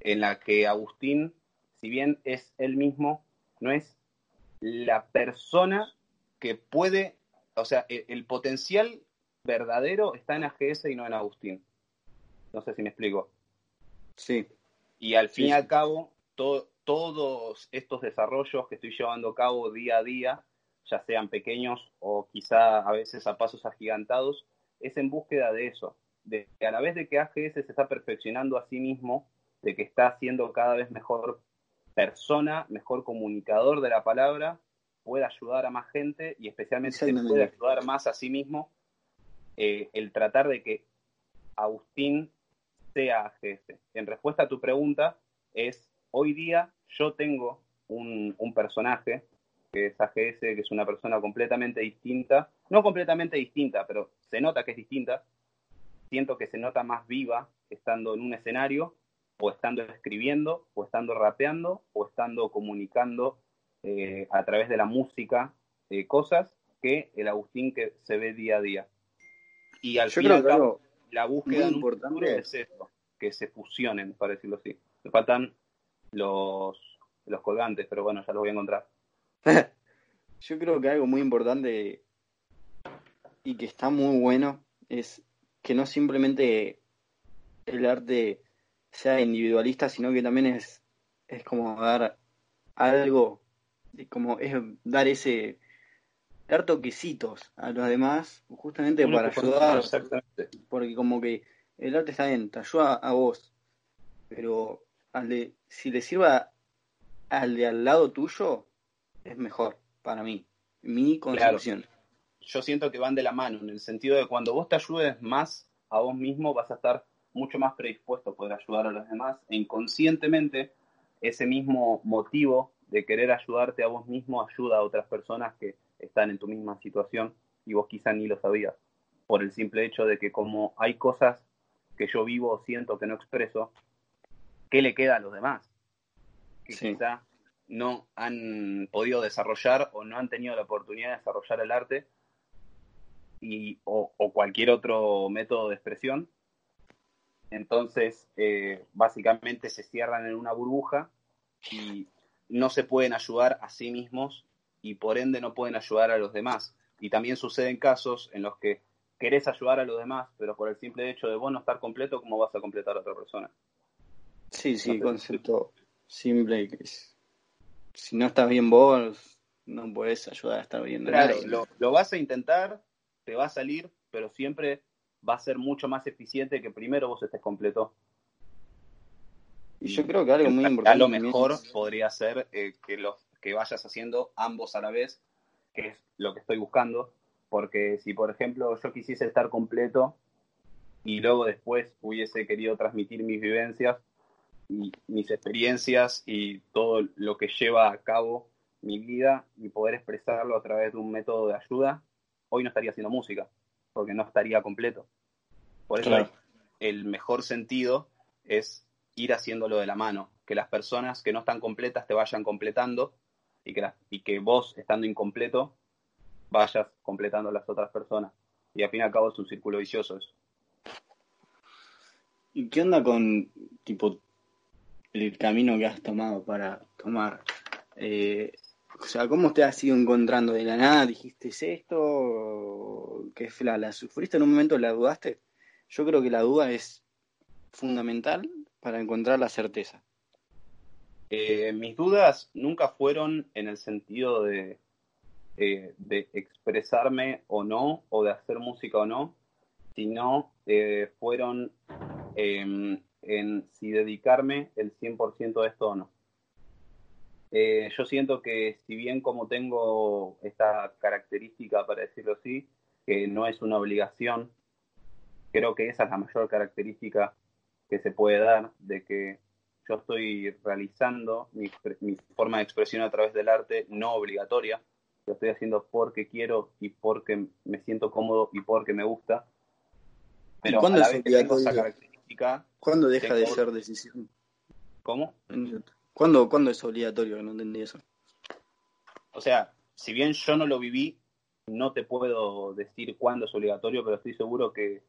en la que Agustín, si bien es él mismo, no es la persona que puede, o sea, el, el potencial verdadero está en AGS y no en Agustín. No sé si me explico. Sí. Y al fin sí, y al cabo, to, todos estos desarrollos que estoy llevando a cabo día a día, ya sean pequeños o quizá a veces a pasos agigantados, es en búsqueda de eso, de que a la vez de que AGS se está perfeccionando a sí mismo, de que está siendo cada vez mejor persona, mejor comunicador de la palabra, puede ayudar a más gente y especialmente se puede ayudar más a sí mismo, eh, el tratar de que Agustín sea AGS. En respuesta a tu pregunta, es hoy día yo tengo un, un, personaje que es AGS, que es una persona completamente distinta, no completamente distinta, pero se nota que es distinta. Siento que se nota más viva estando en un escenario, o estando escribiendo, o estando rapeando, o estando comunicando eh, a través de la música eh, cosas que el Agustín que se ve día a día. Y al yo fin creo que algo la búsqueda importante es eso, que se fusionen, para decirlo así. Me faltan los, los colgantes, pero bueno, ya los voy a encontrar. Yo creo que algo muy importante y que está muy bueno es que no simplemente el arte sea individualista, sino que también es, es como dar algo, como es dar ese, dar toquecitos a los demás, justamente Uno para ayudar, porque como que el arte está bien, te ayuda a vos, pero al de, si le sirva al de al lado tuyo, es mejor para mí, mi concepción. Yo siento que van de la mano, en el sentido de cuando vos te ayudes más a vos mismo, vas a estar mucho más predispuesto a poder ayudar a los demás e inconscientemente ese mismo motivo de querer ayudarte a vos mismo ayuda a otras personas que están en tu misma situación y vos quizá ni lo sabías por el simple hecho de que como hay cosas que yo vivo o siento que no expreso, ¿qué le queda a los demás? Que Sí. quizá no han podido desarrollar o no han tenido la oportunidad de desarrollar el arte y, o, o cualquier otro método de expresión. Entonces, eh, básicamente se cierran en una burbuja y no se pueden ayudar a sí mismos y por ende no pueden ayudar a los demás. Y también suceden casos en los que querés ayudar a los demás, pero por el simple hecho de vos no estar completo, ¿cómo vas a completar a otra persona? Sí, sí, concepto simple. Que es, si no estás bien vos, no podés ayudar a estar bien Claro, nadie. lo, lo vas a intentar, te va a salir, pero siempre va a ser mucho más eficiente que primero vos estés completo. Y yo creo que algo muy A importante. lo también mejor es- podría ser eh, que, los, que vayas haciendo ambos a la vez, que es lo que estoy buscando, porque si por ejemplo yo quisiese estar completo y luego después hubiese querido transmitir mis vivencias mis experiencias y todo lo que lleva a cabo mi vida y poder expresarlo a través de un método de ayuda, hoy no estaría haciendo música, porque no estaría completo. Por eso Claro. el mejor sentido es ir haciéndolo de la mano, que las personas que no están completas te vayan completando y que, y que vos, estando incompleto, vayas completando a las otras personas. Y al fin y al cabo es un círculo vicioso eso. ¿Y qué onda con, tipo, el camino que has tomado para tomar? Eh, o sea, ¿cómo te has ido encontrando de la nada? ¿Dijiste ¿es esto? ¿Qué fue la, la sufriste en un momento? ¿La dudaste? Yo creo que la duda es fundamental para encontrar la certeza. Eh, mis dudas nunca fueron en el sentido de, eh, de expresarme o no, o de hacer música o no, sino eh, fueron em, en si dedicarme el 100% a esto o no. Eh, yo siento que si bien como tengo esta característica, para decirlo así, que no es una obligación, creo que esa es la mayor característica que se puede dar de que yo estoy realizando mi, forma de expresión a través del arte no obligatoria, lo estoy haciendo porque quiero y porque me siento cómodo y porque me gusta. Pero a la vez que tengo esa ¿Cuándo deja de ser decisión? ¿Cómo? ¿Cuándo, ¿Cuándo es obligatorio? No entendí eso. O sea, si bien yo no lo viví, no te puedo decir cuándo es obligatorio, pero estoy seguro que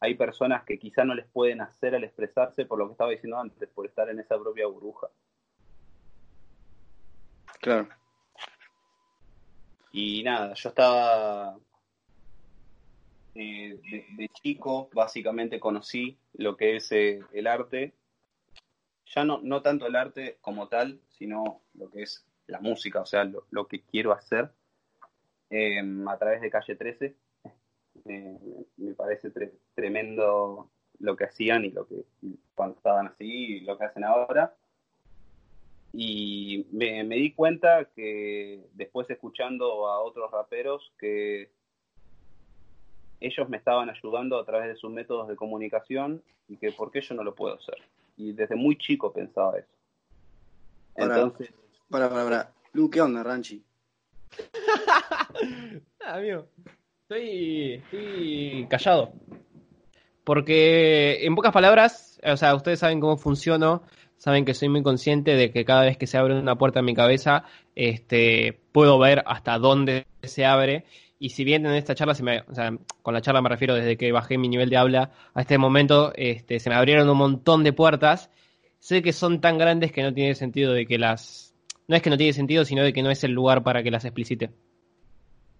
hay personas que quizá no les pueden hacer al expresarse por lo que estaba diciendo antes, por estar en esa propia burbuja. Claro. Y nada, yo estaba eh, de, chico, básicamente conocí lo que es eh, el arte ya no, no tanto el arte como tal, sino lo que es la música, o sea, lo, que quiero hacer em, a través de Calle 13. me parece tremendo lo que hacían y lo que cuando estaban así lo que hacen ahora. Y me di cuenta que después escuchando a otros raperos que ellos me estaban ayudando a través de sus métodos de comunicación y que por qué yo no lo puedo hacer y desde muy chico pensaba eso. Entonces. Para, para, para. Lu, ¿qué onda, Ranchi? amigo. Estoy, estoy callado. Porque, en pocas palabras, o sea, ustedes saben cómo funciono, saben que soy muy consciente de que cada vez que se abre una puerta en mi cabeza, este, puedo ver hasta dónde se abre y si bien en esta charla, se me, o sea, con la charla me refiero desde que bajé mi nivel de habla a este momento, este, se me abrieron un montón de puertas, sé que son tan grandes que no tiene sentido de que las... No es que no tiene sentido, sino de que no es el lugar para que las explicite.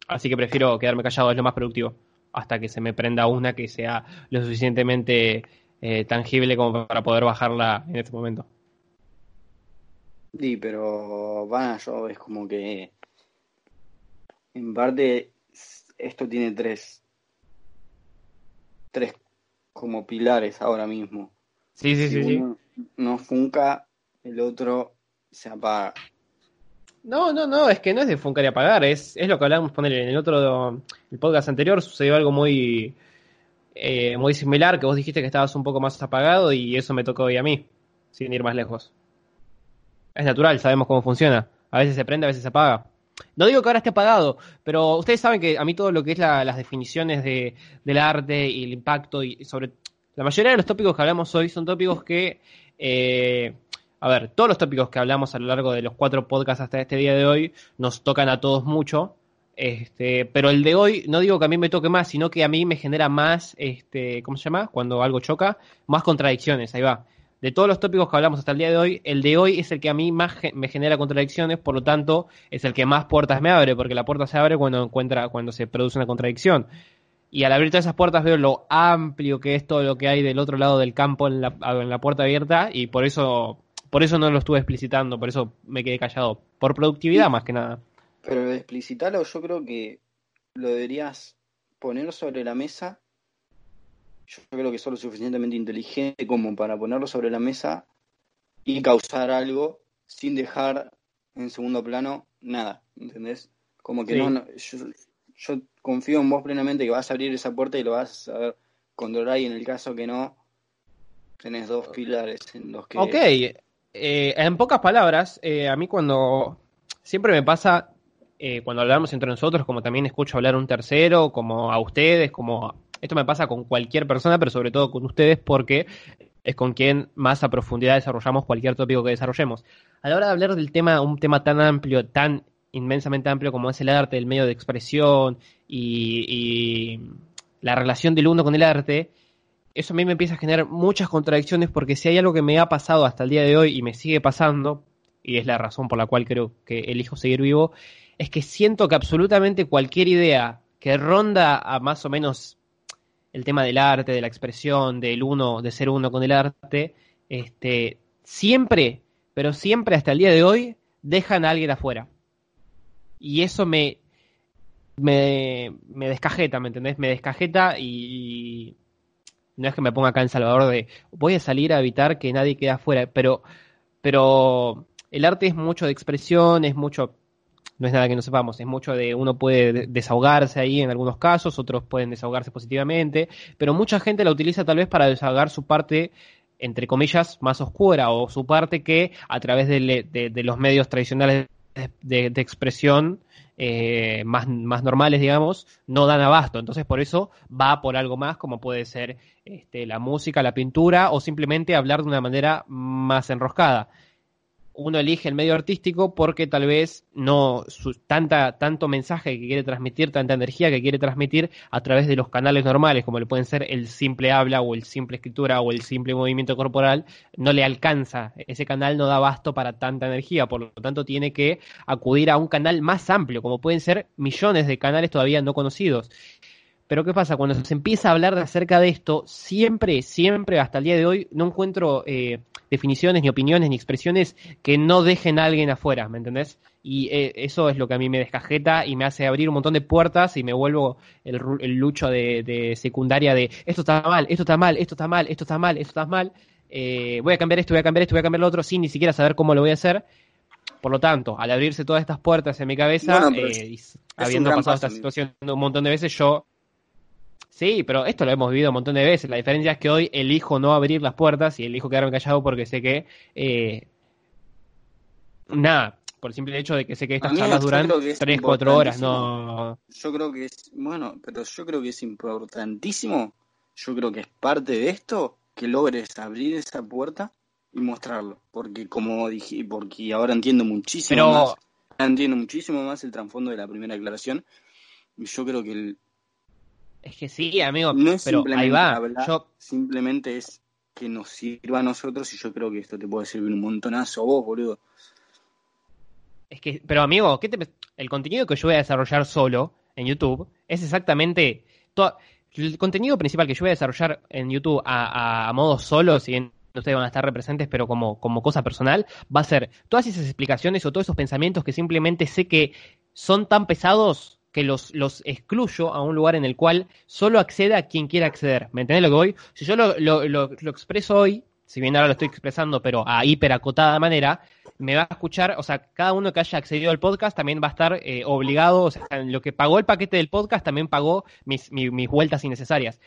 Así que prefiero quedarme callado, es lo más productivo, hasta que se me prenda una que sea lo suficientemente eh, tangible como para poder bajarla en este momento. Sí, pero van yo es como que en parte esto tiene tres, tres como pilares ahora mismo. Sí, sí, sí, sí. No funca, el otro se apaga. No, no, no, es que no es de funcar y apagar, es, es lo que hablábamos poner en el otro, el podcast anterior sucedió algo muy, eh, muy similar, que vos dijiste que estabas un poco más apagado y eso me tocó hoy a mí, sin ir más lejos. Es natural, sabemos cómo funciona. A veces se prende, a veces se apaga. No digo que ahora esté apagado, pero ustedes saben que a mí todo lo que es las definiciones de, del arte y el impacto y sobre la mayoría de los tópicos que hablamos hoy son tópicos que, eh, a ver, todos los tópicos que hablamos a lo largo de los cuatro podcasts hasta este día de hoy nos tocan a todos mucho. Este, pero el de hoy no digo que a mí me toque más, sino que a mí me genera más, este, ¿cómo se llama? Cuando algo choca, más contradicciones, ahí va de todos los tópicos que hablamos hasta el día de hoy, el de hoy es el que a mí más me genera contradicciones, por lo tanto, es el que más puertas me abre, porque la puerta se abre cuando encuentra, cuando se produce una contradicción. Y al abrir todas esas puertas veo lo amplio que es todo lo que hay del otro lado del campo en la, puerta abierta, y por eso, por eso no lo estuve explicitando, por eso me quedé callado. Por productividad más que nada. Pero explicitarlo yo creo que lo deberías poner sobre la mesa yo creo que soy lo suficientemente inteligente como para ponerlo sobre la mesa y causar algo sin dejar en segundo plano nada, ¿entendés? Como que no, yo, confío en vos plenamente que vas a abrir esa puerta y lo vas a saber controlar y en el caso que no, tenés dos pilares en los que... Ok, eh, en pocas palabras, eh, a mí cuando siempre me pasa, eh, cuando hablamos entre nosotros, como también escucho hablar un tercero, como a ustedes, como esto me pasa con cualquier persona, pero sobre todo con ustedes porque es con quien más a profundidad desarrollamos cualquier tópico que desarrollemos. A la hora de hablar del tema, un tema tan amplio, tan inmensamente amplio como es el arte, el medio de expresión y, la relación del uno con el arte, eso a mí me empieza a generar muchas contradicciones porque si hay algo que me ha pasado hasta el día de hoy y me sigue pasando, y es la razón por la cual creo que elijo seguir vivo, es que siento que absolutamente cualquier idea que ronda a más o menos el tema del arte, de la expresión, del uno, de ser uno con el arte, este, siempre, pero siempre hasta el día de hoy, dejan a alguien afuera. Y eso me, me, me descajeta, ¿me entendés? Me descajeta y, no es que me ponga acá en Salvador de voy a salir a evitar que nadie quede afuera, pero, pero el arte es mucho de expresión, es mucho, no es nada que no sepamos, es mucho de uno puede desahogarse ahí en algunos casos, otros pueden desahogarse positivamente, pero mucha gente la utiliza tal vez para desahogar su parte entre comillas, más oscura o su parte que a través de, los medios tradicionales de, expresión eh, más, más normales, digamos, no dan abasto. Entonces, por eso va por algo más, como puede ser este, la música, la pintura, o simplemente hablar de una manera más enroscada uno elige el medio artístico porque tal vez no su, tanta tanto mensaje que quiere transmitir, tanta energía que quiere transmitir a través de los canales normales, como le pueden ser el simple habla o el simple escritura o el simple movimiento corporal, no le alcanza. Ese canal no da abasto para tanta energía, por lo tanto tiene que acudir a un canal más amplio, como pueden ser millones de canales todavía no conocidos. Pero ¿qué pasa? Cuando se empieza a hablar de acerca de esto, siempre, siempre, hasta el día de hoy, no encuentro eh, definiciones, ni opiniones, ni expresiones que no dejen a alguien afuera, ¿me entendés? Y eh, eso es lo que a mí me descajeta y me hace abrir un montón de puertas y me vuelvo el, lucho de, secundaria de esto está mal, esto está mal, esto está mal, esto está mal, esto está mal. Eh, voy a cambiar esto, voy a cambiar esto, voy a cambiar lo otro, sin ni siquiera saber cómo lo voy a hacer. Por lo tanto, al abrirse todas estas puertas en mi cabeza, habiendo pasado esta situación un montón de veces, yo Sí, pero esto lo hemos vivido un montón de veces. La diferencia es que hoy elijo no abrir las puertas y elijo quedarme callado porque sé que. Eh, nada, por el simple hecho de que sé que estas charlas duran 3, 4 horas. No... Yo creo que es. Bueno, pero yo creo que es importantísimo. Yo creo que es parte de esto que logres abrir esa puerta y mostrarlo. Porque, como dije, porque ahora entiendo muchísimo más. Entiendo muchísimo más el trasfondo de la primera declaración. Y yo creo que el, es que sí, amigo, pero ahí va. Simplemente es que nos sirva a nosotros y yo creo que esto te puede servir un montonazo a vos, boludo. Es que, pero amigo, ¿qué te, el contenido que yo voy a desarrollar solo en YouTube es exactamente todo, el contenido principal que yo voy a desarrollar en YouTube a, modo solo, si bien ustedes van a estar representes, pero como, como cosa personal, va a ser todas esas explicaciones o todos esos pensamientos que simplemente sé que son tan pesados que los, los excluyo a un lugar en el cual solo accede a quien quiera acceder. ¿Me entendés lo que voy? Si yo lo, lo, expreso hoy, si bien ahora lo estoy expresando, pero a hiperacotada manera, me va a escuchar, o sea, cada uno que haya accedido al podcast también va a estar eh, obligado, o sea, lo que pagó el paquete del podcast también pagó mis, mis, vueltas innecesarias.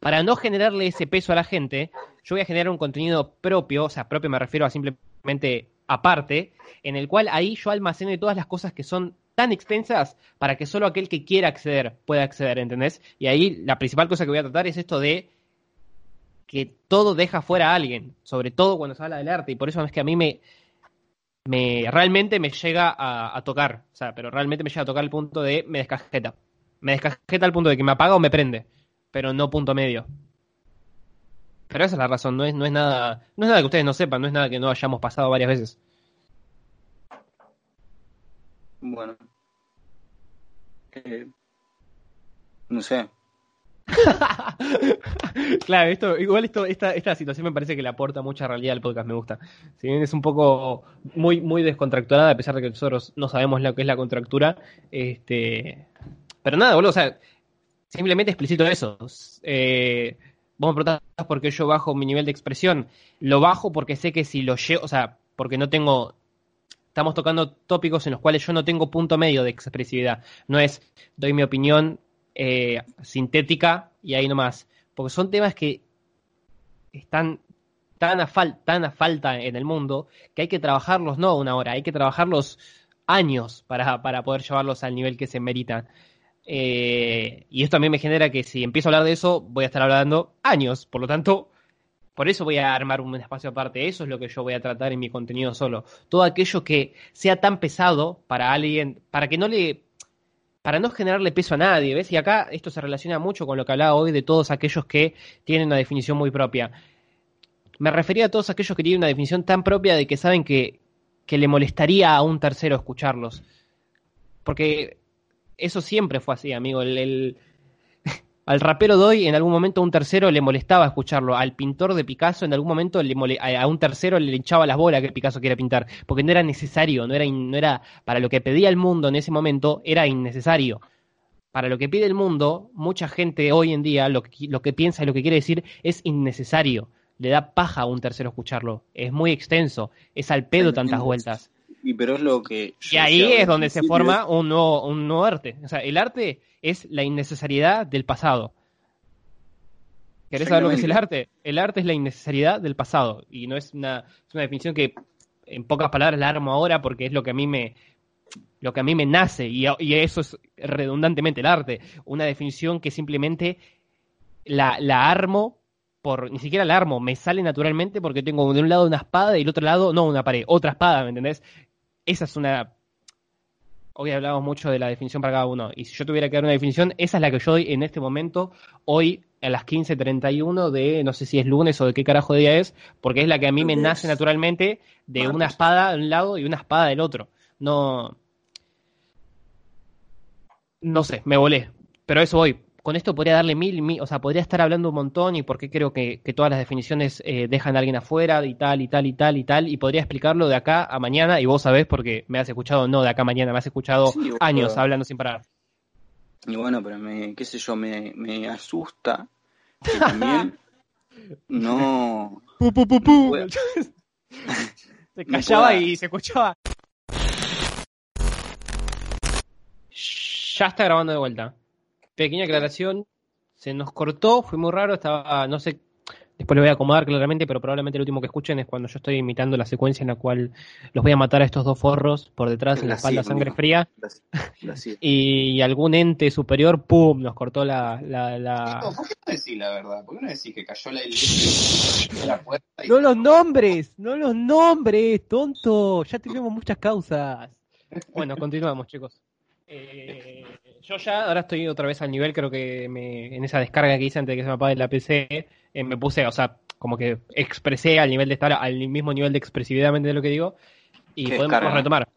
Para no generarle ese peso a la gente, yo voy a generar un contenido propio, o sea, propio me refiero a simplemente aparte, en el cual ahí yo almaceno todas las cosas que son tan extensas para que solo aquel que quiera acceder pueda acceder, ¿entendés? Y ahí la principal cosa que voy a tratar es esto de que todo deja fuera a alguien, sobre todo cuando se habla del arte, y por eso es que a mí me, me realmente me llega a, tocar, o sea, pero realmente me llega a tocar el punto de me descajeta. Me descajeta al punto de que me apaga o me prende, pero no punto medio. Pero esa es la razón, no es, no es nada, no es nada que ustedes no sepan, no es nada que no hayamos pasado varias veces. Bueno, eh, no sé. claro, esto, igual esto, esta, esta situación me parece que le aporta mucha realidad al podcast, me gusta. Si bien es un poco muy, muy descontracturada, a pesar de que nosotros no sabemos lo que es la contractura, este pero nada, boludo, o sea, simplemente explicito eso. Eh, vos me preguntás por qué yo bajo mi nivel de expresión. Lo bajo porque sé que si lo llevo, o sea, porque no tengo estamos tocando tópicos en los cuales yo no tengo punto medio de expresividad. No es doy mi opinión eh, sintética y ahí nomás. Porque son temas que están tan a, falta en el mundo que hay que trabajarlos no una hora, hay que trabajarlos años para, para poder llevarlos al nivel que se meritan. Eh, y esto también me genera que si empiezo a hablar de eso, voy a estar hablando años. Por lo tanto, por eso voy a armar un espacio aparte. Eso es lo que yo voy a tratar en mi contenido solo. Todo aquello que sea tan pesado para alguien, para que no le para no generarle peso a nadie, ¿ves? Y acá esto se relaciona mucho con lo que hablaba hoy de todos aquellos que tienen una definición muy propia. Me refería a todos aquellos que tienen una definición tan propia de que saben que, que le molestaría a un tercero escucharlos. Porque eso siempre fue así, amigo. el, al rapero Doy en algún momento a un tercero le molestaba escucharlo. Al pintor de Picasso en algún momento le a un tercero le hinchaba las bolas que Picasso quiera pintar. Porque no era necesario, no era, no era para lo que pedía el mundo en ese momento, era innecesario. para lo que pide el mundo, mucha gente hoy en día lo que, lo que piensa y lo que quiere decir es innecesario. Le da paja a un tercero escucharlo. Es muy extenso. Es al pedo tantas vueltas. Y pero es lo que. Y ahí es donde se forma un nuevo, un nuevo arte. O sea, el arte es la innecesariedad del pasado. ¿Querés saber lo que es el arte? El arte es la innecesariedad del pasado. Y no es una, es una definición que en pocas palabras la armo ahora porque es lo que a mí me, lo que a mí me nace, y, eso es redundantemente el arte, una definición que simplemente la, la, armo por, ni siquiera la armo, me sale naturalmente porque tengo de un lado una espada y del otro lado, no una pared, otra espada, ¿me entendés? Esa es una... Hoy hablamos mucho de la definición para cada uno, y si yo tuviera que dar una definición, esa es la que yo doy en este momento, hoy a las 15.31 de, no sé si es lunes o de qué carajo día es, porque es la que a mí me nace naturalmente de una espada de un lado y una espada del otro. No, no sé, me volé. Pero eso hoy. Con esto podría darle mil, mil, o sea, podría estar hablando un montón y porque creo que, todas las definiciones eh, dejan a alguien afuera y tal y tal y tal y tal y podría explicarlo de acá a mañana y vos sabés porque me has escuchado, no de acá a mañana, me has escuchado años hablando sin parar. Y bueno, pero me, qué sé yo, me, me asusta que también no... se callaba y se escuchaba. Ya está grabando de vuelta. Pequeña aclaración. Se nos cortó, fue muy raro, estaba, no sé, después lo voy a acomodar claramente, pero probablemente el último que escuchen es cuando yo estoy imitando la secuencia en la cual los voy a matar a estos dos forros por detrás en la espalda, sangre fría. y algún ente superior, ¡pum! nos cortó la. la, ¿Por qué no decís la verdad? ¿Por qué no decís que cayó la, la puerta? no los nombres, no los nombres, tonto. Ya tenemos muchas causas. Bueno, continuamos, chicos. Eh, yo ya ahora estoy otra vez al nivel, creo que me, en esa descarga que hice antes de que se me apague la PC, eh, me puse, o sea, como que expresé al nivel de estar al mismo nivel de expresividad de lo que digo y podemos retomar.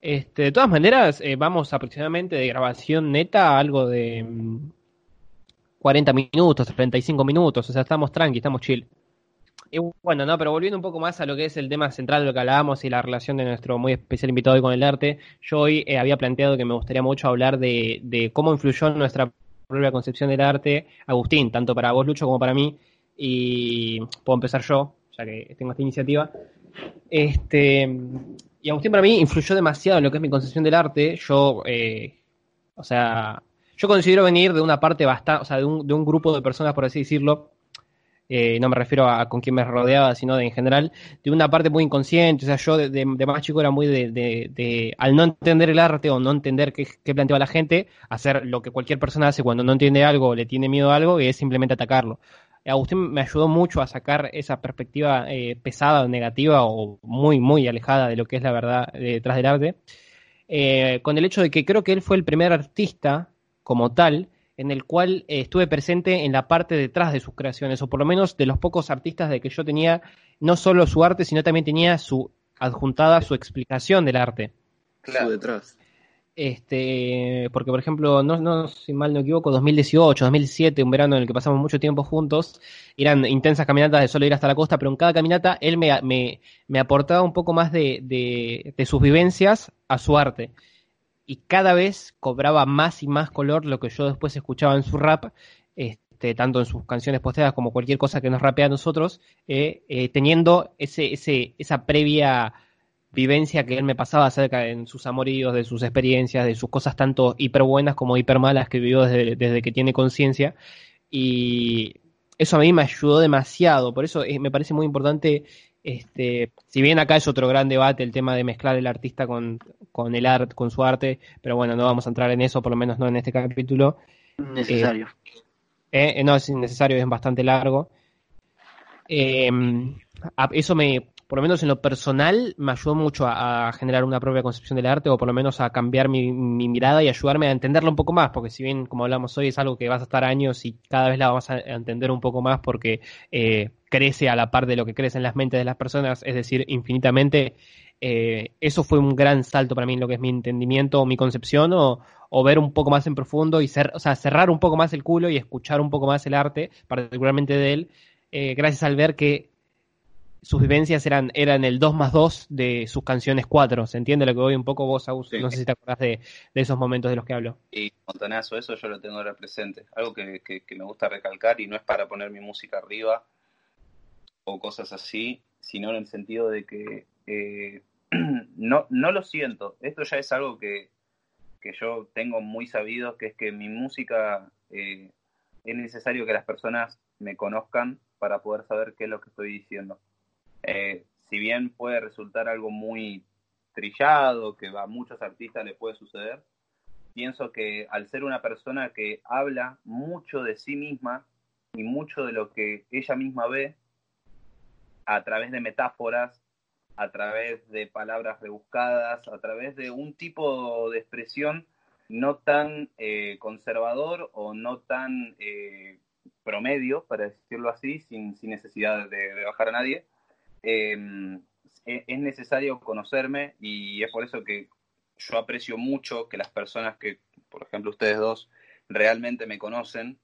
Este, de todas maneras, eh, vamos aproximadamente de grabación neta a algo de 40 mm, minutos, 35 minutos, o sea, estamos tranqui, estamos chill. Y bueno, no, pero volviendo un poco más a lo que es el tema central de lo que hablábamos y la relación de nuestro muy especial invitado hoy con el arte, yo hoy eh, había planteado que me gustaría mucho hablar de, cómo influyó nuestra propia concepción del arte Agustín, tanto para vos, Lucho, como para mí. Y puedo empezar yo, ya que tengo esta iniciativa. Este, y Agustín para mí influyó demasiado en lo que es mi concepción del arte. Yo, eh, o sea, yo considero venir de una parte bastante, o sea, de un, de un grupo de personas, por así decirlo, eh, no me refiero a, con quién me rodeaba, sino de, en general, de una parte muy inconsciente, o sea, yo de, más chico era muy de, al no entender el arte o no entender qué, planteaba la gente, hacer lo que cualquier persona hace cuando no entiende algo o le tiene miedo a algo, y es simplemente atacarlo. Agustín me ayudó mucho a sacar esa perspectiva eh, pesada negativa o muy, muy alejada de lo que es la verdad detrás del arte, eh, con el hecho de que creo que él fue el primer artista como tal en el cual eh, estuve presente en la parte detrás de sus creaciones, o por lo menos de los pocos artistas de que yo tenía no solo su arte, sino también tenía su adjuntada su explicación del arte. Claro. detrás. Este, porque por ejemplo, no, no, si mal no equivoco, 2018, 2007, un verano en el que pasamos mucho tiempo juntos, eran intensas caminatas de solo ir hasta la costa, pero en cada caminata él me, me, me aportaba un poco más de, de, de sus vivencias a su arte y cada vez cobraba más y más color lo que yo después escuchaba en su rap, este, tanto en sus canciones posteadas como cualquier cosa que nos rapea a nosotros, eh, eh, teniendo ese, ese, esa previa vivencia que él me pasaba acerca de sus amoríos, de sus experiencias, de sus cosas tanto hiper buenas como hiper malas que vivió desde, desde que tiene conciencia. Y eso a mí me ayudó demasiado, por eso eh, me parece muy importante este, si bien acá es otro gran debate el tema de mezclar el artista con, con el arte, con su arte, pero bueno, no vamos a entrar en eso, por lo menos no en este capítulo. Necesario. Eh, eh, no es innecesario, es bastante largo. Eh, eso me, por lo menos en lo personal, me ayudó mucho a, generar una propia concepción del arte o por lo menos a cambiar mi, mirada y ayudarme a entenderlo un poco más, porque si bien, como hablamos hoy, es algo que vas a estar años y cada vez la vamos a entender un poco más porque eh, crece a la par de lo que crece en las mentes de las personas, es decir, infinitamente. Eh, eso fue un gran salto para mí en lo que es mi entendimiento o mi concepción o, ver un poco más en profundo y ser, o sea, cerrar un poco más el culo y escuchar un poco más el arte, particularmente de él, eh, gracias al ver que sus vivencias eran, eran el 2 más 2 de sus canciones 4. ¿Se entiende lo que voy un poco vos, Augusto? No sé si te acordás de, esos momentos de los que hablo. Y montonazo, eso yo lo tengo ahora presente. Algo que, me gusta recalcar y no es para poner mi música arriba o cosas así, sino en el sentido de que eh, no, no lo siento. Esto ya es algo que, yo tengo muy sabido, que es que mi música eh, es necesario que las personas me conozcan para poder saber qué es lo que estoy diciendo. Eh, si bien puede resultar algo muy trillado, que a muchos artistas les puede suceder, pienso que al ser una persona que habla mucho de sí misma y mucho de lo que ella misma ve, a través de metáforas, a través de palabras rebuscadas, a través de un tipo de expresión no tan eh, conservador o no tan eh, promedio, para decirlo así, sin, necesidad de, bajar a nadie, em, e, es necesario conocerme y es por eso que yo aprecio mucho que las personas que, por ejemplo, ustedes dos, realmente me conocen,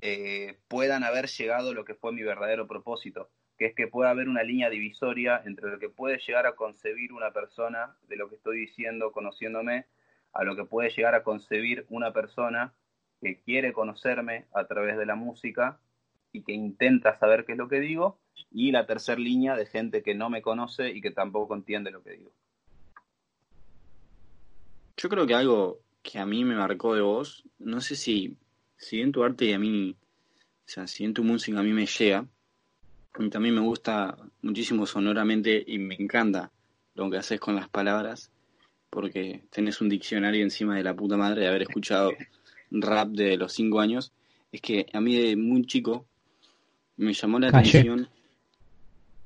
eh, puedan haber llegado a lo que fue mi verdadero propósito, que es que pueda haber una línea divisoria entre lo que puede llegar a concebir una persona de lo que estoy diciendo, conociéndome, a lo que puede llegar a concebir una persona que quiere conocerme a través de la música y que intenta saber qué es lo que digo, y la tercera línea de gente que no me conoce y que tampoco entiende lo que digo. Yo creo que algo que a mí me marcó de vos, no sé si, si en tu arte y a mí, o sea, si en tu música a mí me llega, y también me gusta muchísimo sonoramente y me encanta lo que haces con las palabras, porque tenés un diccionario encima de la puta madre de haber escuchado rap de los cinco años, es que a mí de muy chico me llamó la atención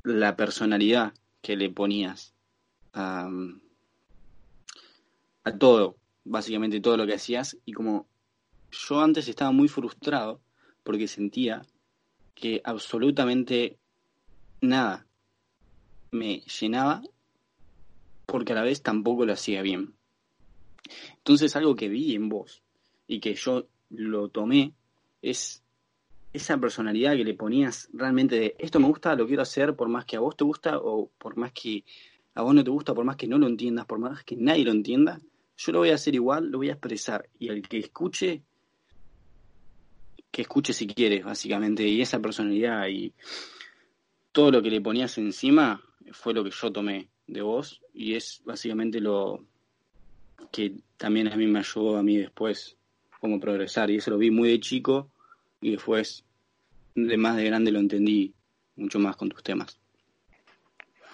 la personalidad que le ponías a, todo, básicamente todo lo que hacías, y como yo antes estaba muy frustrado porque sentía que absolutamente nada me llenaba porque a la vez tampoco lo hacía bien. Entonces algo que vi en vos y que yo lo tomé es esa personalidad que le ponías realmente de esto me gusta, lo quiero hacer por más que a vos te gusta o por más que a vos no te gusta, por más que no lo entiendas, por más que nadie lo entienda, yo lo voy a hacer igual, lo voy a expresar y el que escuche, que escuche si quiere, básicamente, y esa personalidad y todo lo que le ponías encima fue lo que yo tomé de vos y es básicamente lo que también a mí me ayudó a mí después como progresar. Y eso lo vi muy de chico y después de más de grande lo entendí mucho más con tus temas.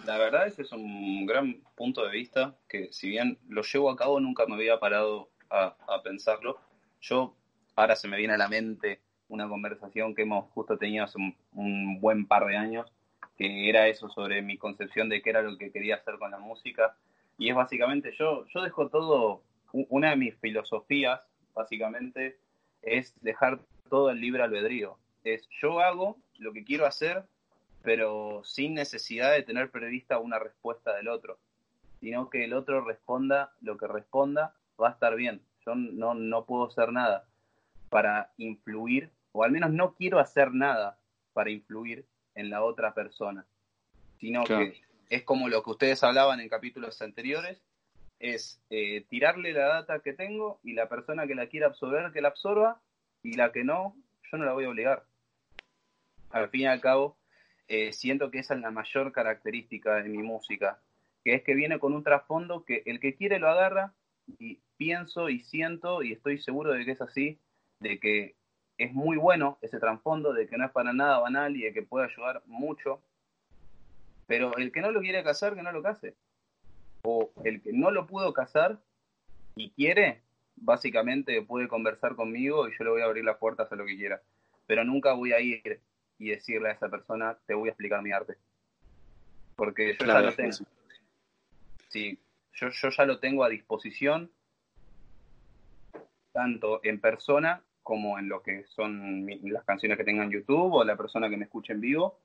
La verdad ese es un gran punto de vista que si bien lo llevo a cabo nunca me había parado a, pensarlo. Yo ahora se me viene a la mente una conversación que hemos justo tenido hace un buen par de años que era eso sobre mi concepción de qué era lo que quería hacer con la música. Y es básicamente, yo, yo dejo todo, una de mis filosofías, básicamente, es dejar todo el libre albedrío. Es yo hago lo que quiero hacer, pero sin necesidad de tener prevista una respuesta del otro, sino que el otro responda lo que responda, va a estar bien. Yo no, no puedo hacer nada para influir, o al menos no quiero hacer nada para influir en la otra persona, sino que es como lo que ustedes hablaban en capítulos anteriores, es eh, tirarle la data que tengo y la persona que la quiera absorber, que la absorba, y la que no, yo no la voy a obligar. Al fin y al cabo, eh, siento que esa es la mayor característica de mi música, que es que viene con un trasfondo que el que quiere lo agarra y pienso y siento y estoy seguro de que es así, de que es muy bueno ese trasfondo de que no es para nada banal y de que puede ayudar mucho. Pero el que no lo quiere casar, que no lo case. O el que no lo pudo casar y quiere, básicamente puede conversar conmigo y yo le voy a abrir las puertas a lo que quiera. Pero nunca voy a ir y decirle a esa persona, te voy a explicar mi arte. Porque yo ya lo tengo. Sí, yo, yo ya lo tengo a disposición, tanto en persona como en lo que son las canciones que tengan YouTube o la persona que me escuche en vivo.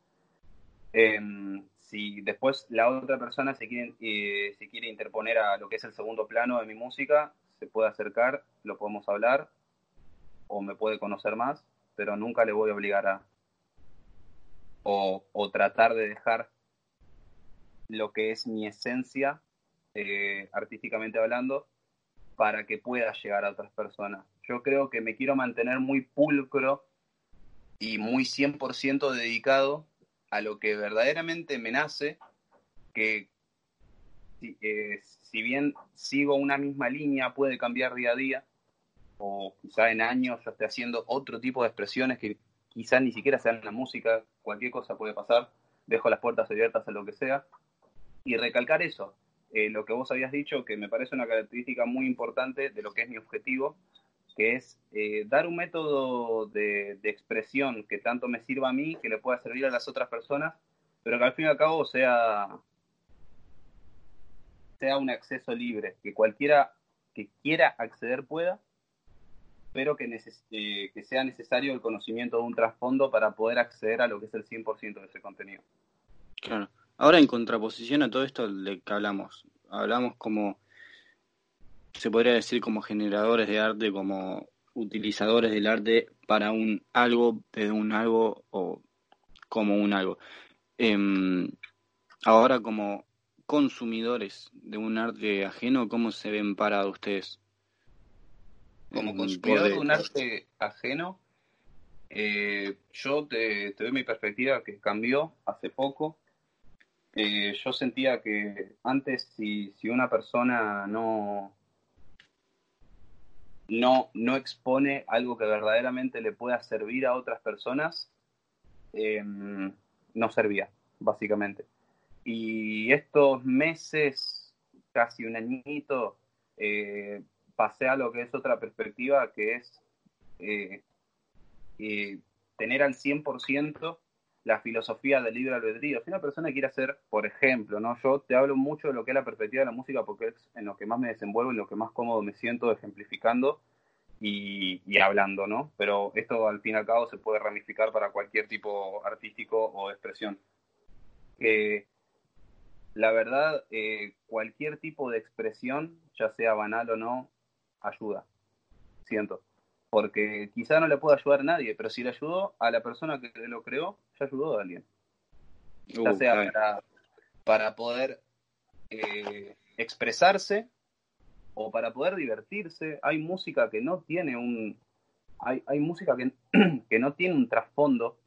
Em, si después la otra persona se quiere, eh, quiere interponer a lo que es el segundo plano de mi música, se puede acercar, lo podemos hablar o me puede conocer más, pero nunca le voy a obligar a o, tratar de dejar lo que es mi esencia, eh, artísticamente hablando, para que pueda llegar a otras personas. Yo creo que me quiero mantener muy pulcro y muy 100% dedicado a lo que verdaderamente me nace, que eh, si bien sigo una misma línea, puede cambiar día a día, o quizá en años yo esté haciendo otro tipo de expresiones que quizá ni siquiera sean la música, cualquier cosa puede pasar, dejo las puertas abiertas a lo que sea, y recalcar eso, eh, lo que vos habías dicho, que me parece una característica muy importante de lo que es mi objetivo, que es eh, dar un método de, expresión que tanto me sirva a mí, que le pueda servir a las otras personas, pero que al fin y al cabo sea, sea un acceso libre, que cualquiera que quiera acceder pueda, pero que, eh, que sea necesario el conocimiento de un trasfondo para poder acceder a lo que es el 100% de ese contenido. Claro. Ahora, en contraposición a todo esto de que hablamos, hablamos como se podría decir como generadores de arte, como utilizadores del arte para un algo, desde un algo o como un algo. Em, ahora como consumidores de un arte ajeno, ¿cómo se ven parados ustedes? Como consumidor de un arte ajeno, eh, yo te, te, doy mi perspectiva que cambió hace poco. Eh, yo sentía que antes si, si una persona no, no, no expone algo que verdaderamente le pueda servir a otras personas, em, no servía, básicamente. Y estos meses, casi un añito, eh, pasé a lo que es otra perspectiva, que es eh, eh, tener al 100% la filosofía del libre albedrío. Si una persona quiere hacer, por ejemplo, ¿no? Yo te hablo mucho de lo que es la perspectiva de la música porque es en lo que más me desenvuelvo, en lo que más cómodo me siento ejemplificando y, hablando, ¿no? Pero esto al fin y al cabo se puede ramificar para cualquier tipo artístico o expresión. la verdad, eh, cualquier tipo de expresión, ya sea banal o no, ayuda. Siento porque quizá no le pueda ayudar a nadie, pero si le ayudó a la persona que lo creó, ya ayudó a alguien. Ya uh, sea para, poder eh, expresarse o para poder divertirse. Hay música que no tiene un. Hay, hay música que, que no tiene un trasfondo,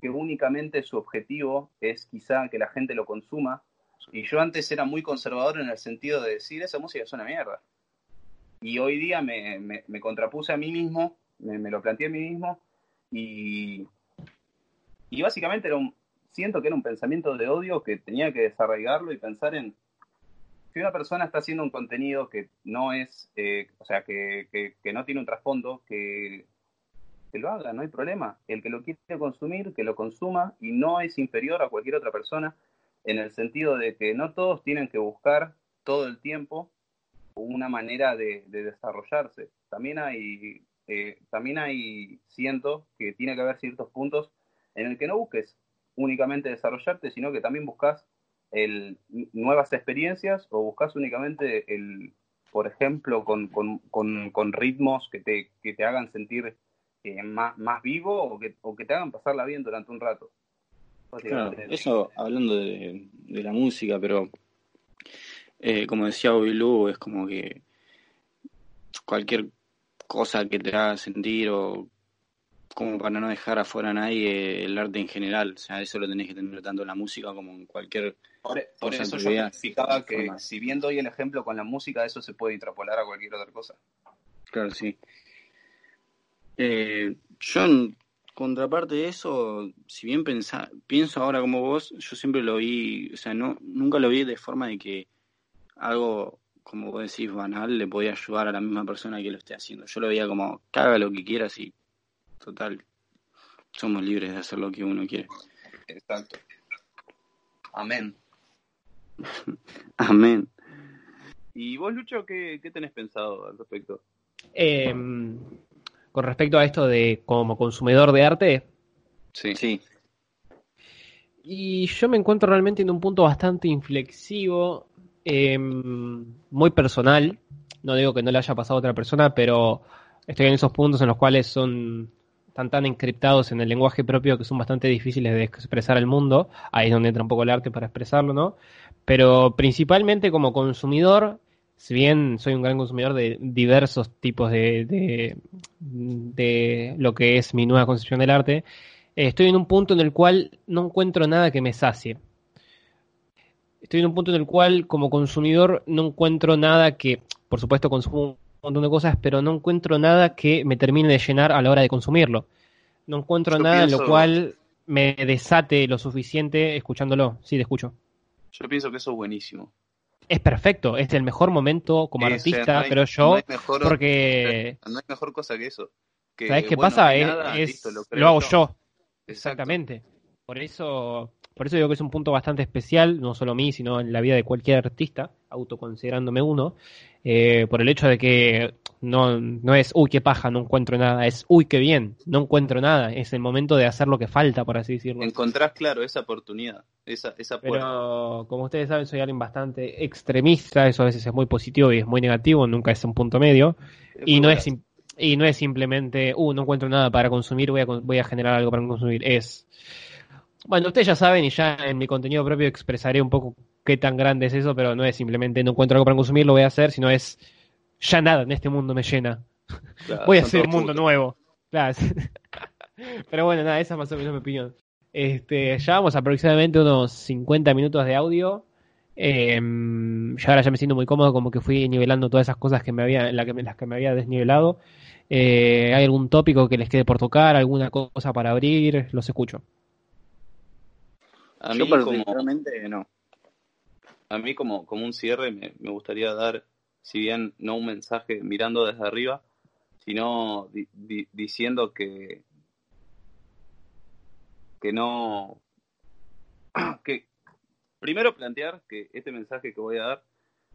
que únicamente su objetivo es quizá que la gente lo consuma. Y yo antes era muy conservador en el sentido de decir esa música es una mierda. Y hoy día me, me, contrapuse a mí mismo, me, lo planteé a mí mismo y, y básicamente era un, siento que era un pensamiento de odio que tenía que desarraigarlo y pensar en si una persona está haciendo un contenido que no es, eh, o sea, que, que, no tiene un trasfondo, que, que lo haga, no hay problema. El que lo quiere consumir, que lo consuma y no es inferior a cualquier otra persona en el sentido de que no todos tienen que buscar todo el tiempo una manera de, desarrollarse. También hay, eh, también hay, siento que tiene que haber ciertos puntos en el que no busques únicamente desarrollarte, sino que también buscas el, nuevas experiencias o buscas únicamente el, por ejemplo, con, con, ritmos que te, que te hagan sentir eh, más, más vivo o que, o que te hagan pasarla bien durante un rato. eso hablando de, de la música, pero eh, como decía Bobby es como que cualquier cosa que te haga sentir o como para no dejar afuera a nadie el arte en general, o sea, eso lo tenés que tener tanto en la música como en cualquier por, por eso yo explicaba que si bien doy el ejemplo con la música, eso se puede intrapolar a cualquier otra cosa. Claro, sí. Eh, yo en contraparte de eso, si bien pensa, pienso ahora como vos, yo siempre lo vi, o sea, no nunca lo vi de forma de que algo, como vos decís, banal, le podía ayudar a la misma persona que lo esté haciendo. Yo lo veía como, que haga lo que quiera, y total, somos libres de hacer lo que uno quiere. Exacto. Amén. Amén. ¿Y vos, Lucho, qué, qué tenés pensado al respecto? Em, con respecto a esto de como consumidor de arte. Sí. sí. Y yo me encuentro realmente en un punto bastante inflexivo Em, muy personal. No digo que no le haya pasado a otra persona, pero estoy en esos puntos en los cuales son están tan encriptados en el lenguaje propio que son bastante difíciles de expresar al mundo. Ahí es donde entra un poco el arte para expresarlo, ¿no? Pero principalmente como consumidor, si bien soy un gran consumidor de diversos tipos de, de, de lo que es mi nueva concepción del arte, eh, estoy en un punto en el cual no encuentro nada que me sacie. Estoy en un punto en el cual, como consumidor, no encuentro nada que, por supuesto, consumo un montón de cosas, pero no encuentro nada que me termine de llenar a la hora de consumirlo. No encuentro nada en lo cual me desate lo suficiente escuchándolo. Sí, te escucho. Yo pienso que eso es buenísimo. Es perfecto, es el mejor momento como artista, creo yo, porque... No hay mejor cosa que eso. ¿Sabes qué pasa? Es, lo, hago yo. Exactamente. Por eso, por eso digo que es un punto bastante especial, no solo a mí, sino en la vida de cualquier artista, autoconsiderándome uno, eh, por el hecho de que no, no es, uy, qué paja, no encuentro nada, es, uy, qué bien, no encuentro nada, es el momento de hacer lo que falta, por así decirlo. Encontrás, claro, esa oportunidad, esa, esa puerta. Pero, como ustedes saben, soy alguien bastante extremista, eso a veces es muy positivo y es muy negativo, nunca es un punto medio, y no es y no es simplemente, uh, no encuentro nada para consumir, voy a, voy a generar algo para consumir. Es. Bueno, ustedes ya saben y ya en mi contenido propio expresaré un poco qué tan grande es eso, pero no es simplemente no encuentro algo para consumir, lo voy a hacer, sino es ya nada en este mundo me llena. voy a hacer un mundo nuevo. Claro. pero bueno, nada, esa más o menos mi opinión. Este, llevamos aproximadamente unos 50 minutos de audio. Eh, ya ahora ya me siento muy cómodo, como que fui nivelando todas esas cosas que me había, en la que, las que me había desnivelado. Eh, ¿Hay algún tópico que les quede por tocar? ¿Alguna cosa para abrir? Los escucho. A mí, particularmente, no. A mí, como, como un cierre, me, gustaría dar, si bien no un mensaje mirando desde arriba, sino diciendo que, que no. que primero plantear que este mensaje que voy a dar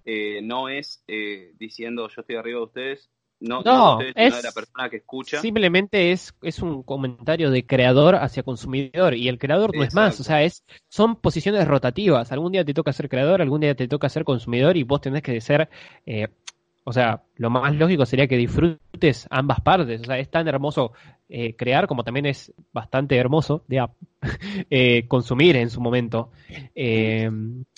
eh, no es eh, diciendo yo estoy arriba de ustedes, no, no, es la persona que escucha. Simplemente es, es un comentario de creador hacia consumidor y el creador no es más, o sea, es son posiciones rotativas. Algún día te toca ser creador, algún día te toca ser consumidor y vos tenés que ser, eh, o sea, lo más lógico sería que disfrutes ambas partes. O sea, es tan hermoso eh, crear como también es bastante hermoso eh, consumir en su momento. Eh,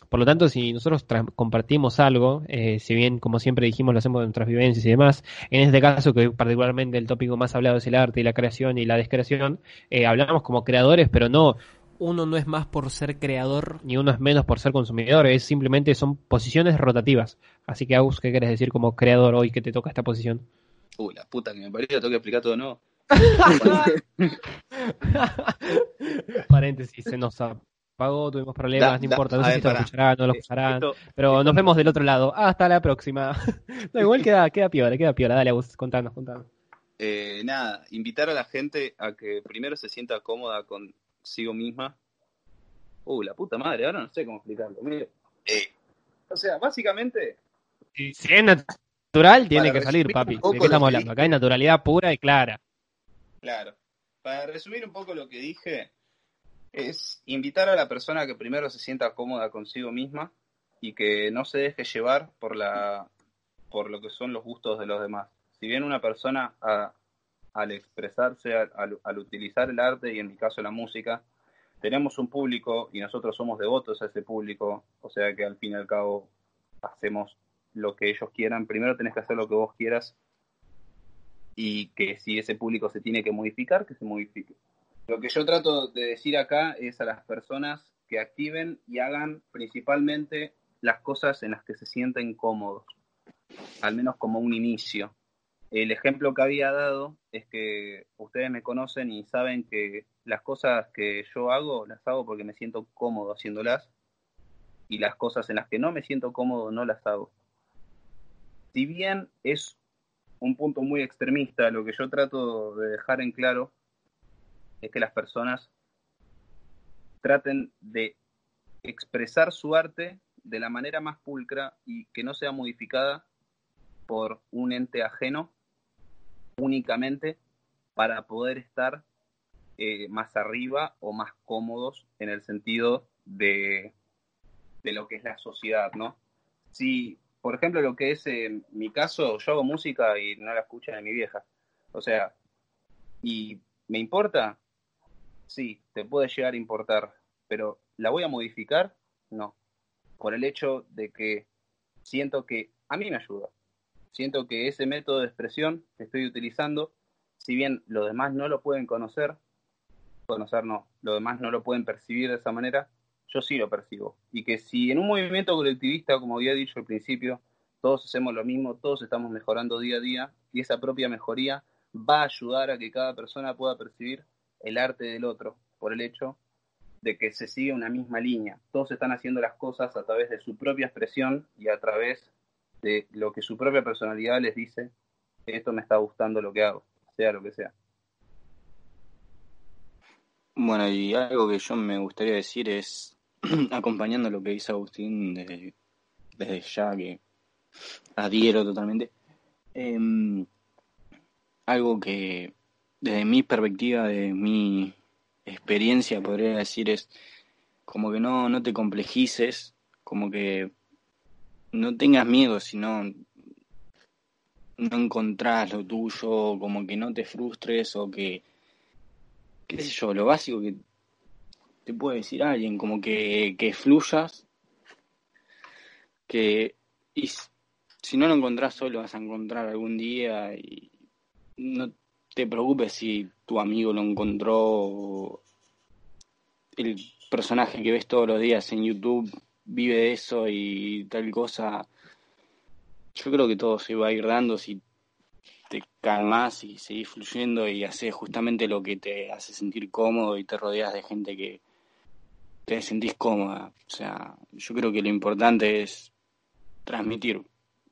por lo tanto, si nosotros compartimos algo, eh, si bien como siempre dijimos lo hacemos de nuestras vivencias y demás, en este caso que particularmente el tópico más hablado es el arte y la creación y la descreación, hablamos como creadores, pero no uno no es más por ser creador ni uno es menos por ser consumidor, es simplemente son posiciones rotativas. Así que Agus, ¿qué quieres decir como creador hoy que te toca esta posición? Uy, la puta que me parió, tengo que explicar todo no. Paréntesis, se nos pagó, tuvimos problemas, no importa, no sé si lo escucharán, no lo escucharán, pero nos vemos del otro lado. Hasta la próxima. no, igual queda, queda piola, queda piola, dale, vos, contanos, contanos. Eh, nada, invitar a la gente a que primero se sienta cómoda consigo misma. Uh, la puta madre, ahora no sé cómo explicarlo. Eh, o sea, básicamente. Si, es natural, tiene que salir, papi. ¿De qué estamos hablando? Acá hay naturalidad pura y clara. Claro. Para resumir un poco lo que dije, es invitar a la persona que primero se sienta cómoda consigo misma y que no se deje llevar por la por lo que son los gustos de los demás. Si bien una persona al expresarse, al, utilizar el arte y en mi caso la música, tenemos un público y nosotros somos devotos a ese público, o sea que al fin y al cabo hacemos lo que ellos quieran, primero tenés que hacer lo que vos quieras y que si ese público se tiene que modificar, que se modifique. Lo que yo trato de decir acá es a las personas que activen y hagan principalmente las cosas en las que se sienten cómodos, al menos como un inicio. El ejemplo que había dado es que ustedes me conocen y saben que las cosas que yo hago las hago porque me siento cómodo haciéndolas y las cosas en las que no me siento cómodo no las hago. Si bien es un punto muy extremista, lo que yo trato de dejar en claro es que las personas traten de expresar su arte de la manera más pulcra y que no sea modificada por un ente ajeno únicamente para poder estar eh, más arriba o más cómodos en el sentido de, de, lo que es la sociedad, ¿no? Si, por ejemplo, lo que es mi caso, yo hago música y no la escucha de mi vieja, o sea, y ¿Me importa? Sí, te puede llegar a importar, pero ¿la voy a modificar? No. Por el hecho de que siento que a mí me ayuda. Siento que ese método de expresión que estoy utilizando, si bien los demás no lo pueden conocer, conocer no, los demás no lo pueden percibir de esa manera, yo sí lo percibo. Y que si en un movimiento colectivista, como había dicho al principio, todos hacemos lo mismo, todos estamos mejorando día a día y esa propia mejoría va a ayudar a que cada persona pueda percibir el arte del otro por el hecho de que se sigue una misma línea. Todos están haciendo las cosas a través de su propia expresión y a través de lo que su propia personalidad les dice, esto me está gustando lo que hago, sea lo que sea. Bueno, y algo que yo me gustaría decir es, acompañando lo que dice Agustín desde, desde ya, que adhiero totalmente, em, algo que desde mi perspectiva, de mi experiencia, podría decir, es como que no, no te complejices, como que no tengas miedo, sino no encontrás lo tuyo, como que no te frustres o que, qué sé yo, lo básico que te puede decir alguien, como que, que fluyas, que y si no lo encontrás solo vas a encontrar algún día y no te preocupes si tu amigo lo encontró, el personaje que ves todos los días en YouTube vive de eso y tal cosa. Yo creo que todo se va a ir dando si te calmas y seguís fluyendo y haces justamente lo que te hace sentir cómodo y te rodeas de gente que te sentís cómoda. O sea, yo creo que lo importante es transmitir,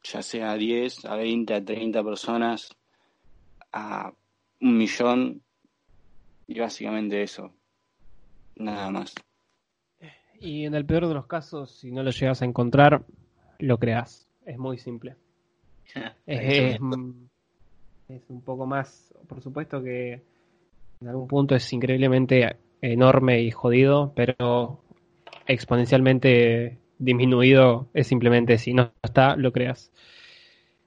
ya sea a 10, a 20, a 30 personas, a un millón y básicamente eso. Nada más. Y en el peor de los casos, si no lo llegas a encontrar, lo creas. Es muy simple. es, es, un poco más, por supuesto que en algún punto es increíblemente enorme y jodido, pero exponencialmente disminuido es simplemente si no está, lo creas.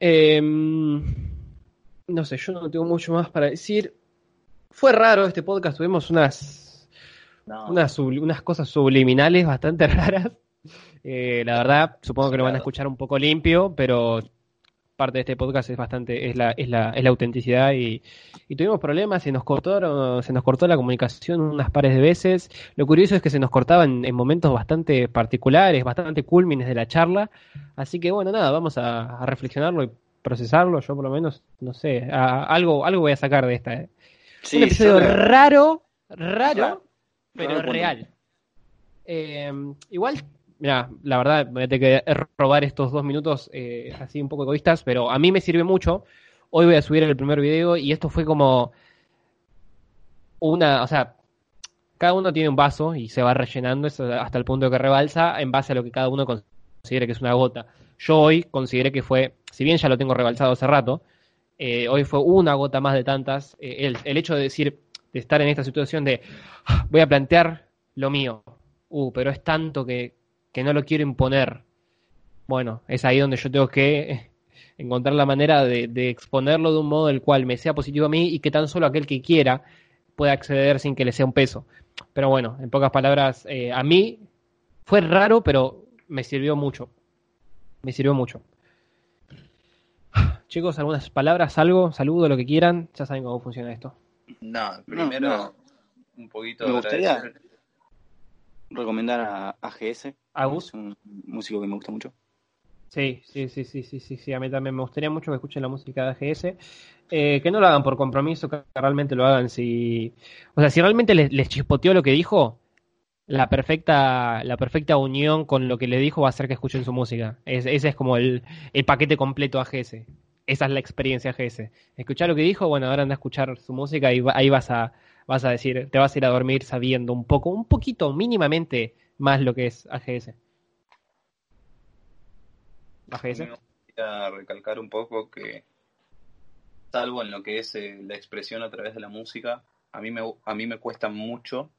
Eh, no sé, yo no tengo mucho más para decir. Fue raro este podcast, tuvimos unas, unas, unas, cosas subliminales bastante raras. Eh, la verdad, supongo que lo van a escuchar un poco limpio, pero parte de este podcast es bastante, es la, es la, es la autenticidad y, y, tuvimos problemas, se nos cortó, se nos cortó la comunicación unas pares de veces. Lo curioso es que se nos cortaba en, momentos bastante particulares, bastante culmines de la charla. Así que bueno, nada, vamos a, a reflexionarlo y procesarlo, yo por lo menos, no sé, algo, algo voy a sacar de esta. ¿eh? un episodio raro, raro, pero real. Eh, igual, mira, la verdad, voy a tener que robar estos dos minutos eh, así un poco egoístas, pero a mí me sirve mucho. Hoy voy a subir el primer video y esto fue como una, o sea, cada uno tiene un vaso y se va rellenando hasta el punto que rebalsa en base a lo que cada uno considere que es una gota. Yo hoy consideré que fue, si bien ya lo tengo rebalsado hace rato, eh, hoy fue una gota más de tantas. Eh, el, hecho de decir, de estar en esta situación de ah, voy a plantear lo mío, uh, pero es tanto que, no lo quiero imponer. Bueno, es ahí donde yo tengo que encontrar la manera de, exponerlo de un modo el cual me sea positivo a mí y que tan solo aquel que quiera pueda acceder sin que le sea un peso. Pero bueno, en pocas palabras, eh, a mí fue raro, pero me sirvió mucho me sirvió mucho. Chicos, algunas palabras, algo, saludo, lo que quieran. Ya saben cómo funciona esto. No, primero un poquito. Me gustaría recomendar a AGS. ¿Agus? Es un músico que me gusta mucho. Sí, sí, sí, sí, sí, sí, sí, a mí también me gustaría mucho que escuchen la música de AGS. Eh, que no lo hagan por compromiso, que realmente lo hagan si... O sea, si realmente les, les chispoteó lo que dijo, la perfecta, la perfecta unión con lo que le dijo va a ser que escuchen su música. ese es como el, el paquete completo AGS. Esa es la experiencia AGS. Escuchar lo que dijo, bueno, ahora anda a escuchar su música y ahí vas a, vas a decir, te vas a ir a dormir sabiendo un poco, un poquito, mínimamente más lo que es AGS. AGS. Me gustaría recalcar un poco que, salvo en lo que es eh, la expresión a través de la música, a mí me, a mí me cuesta mucho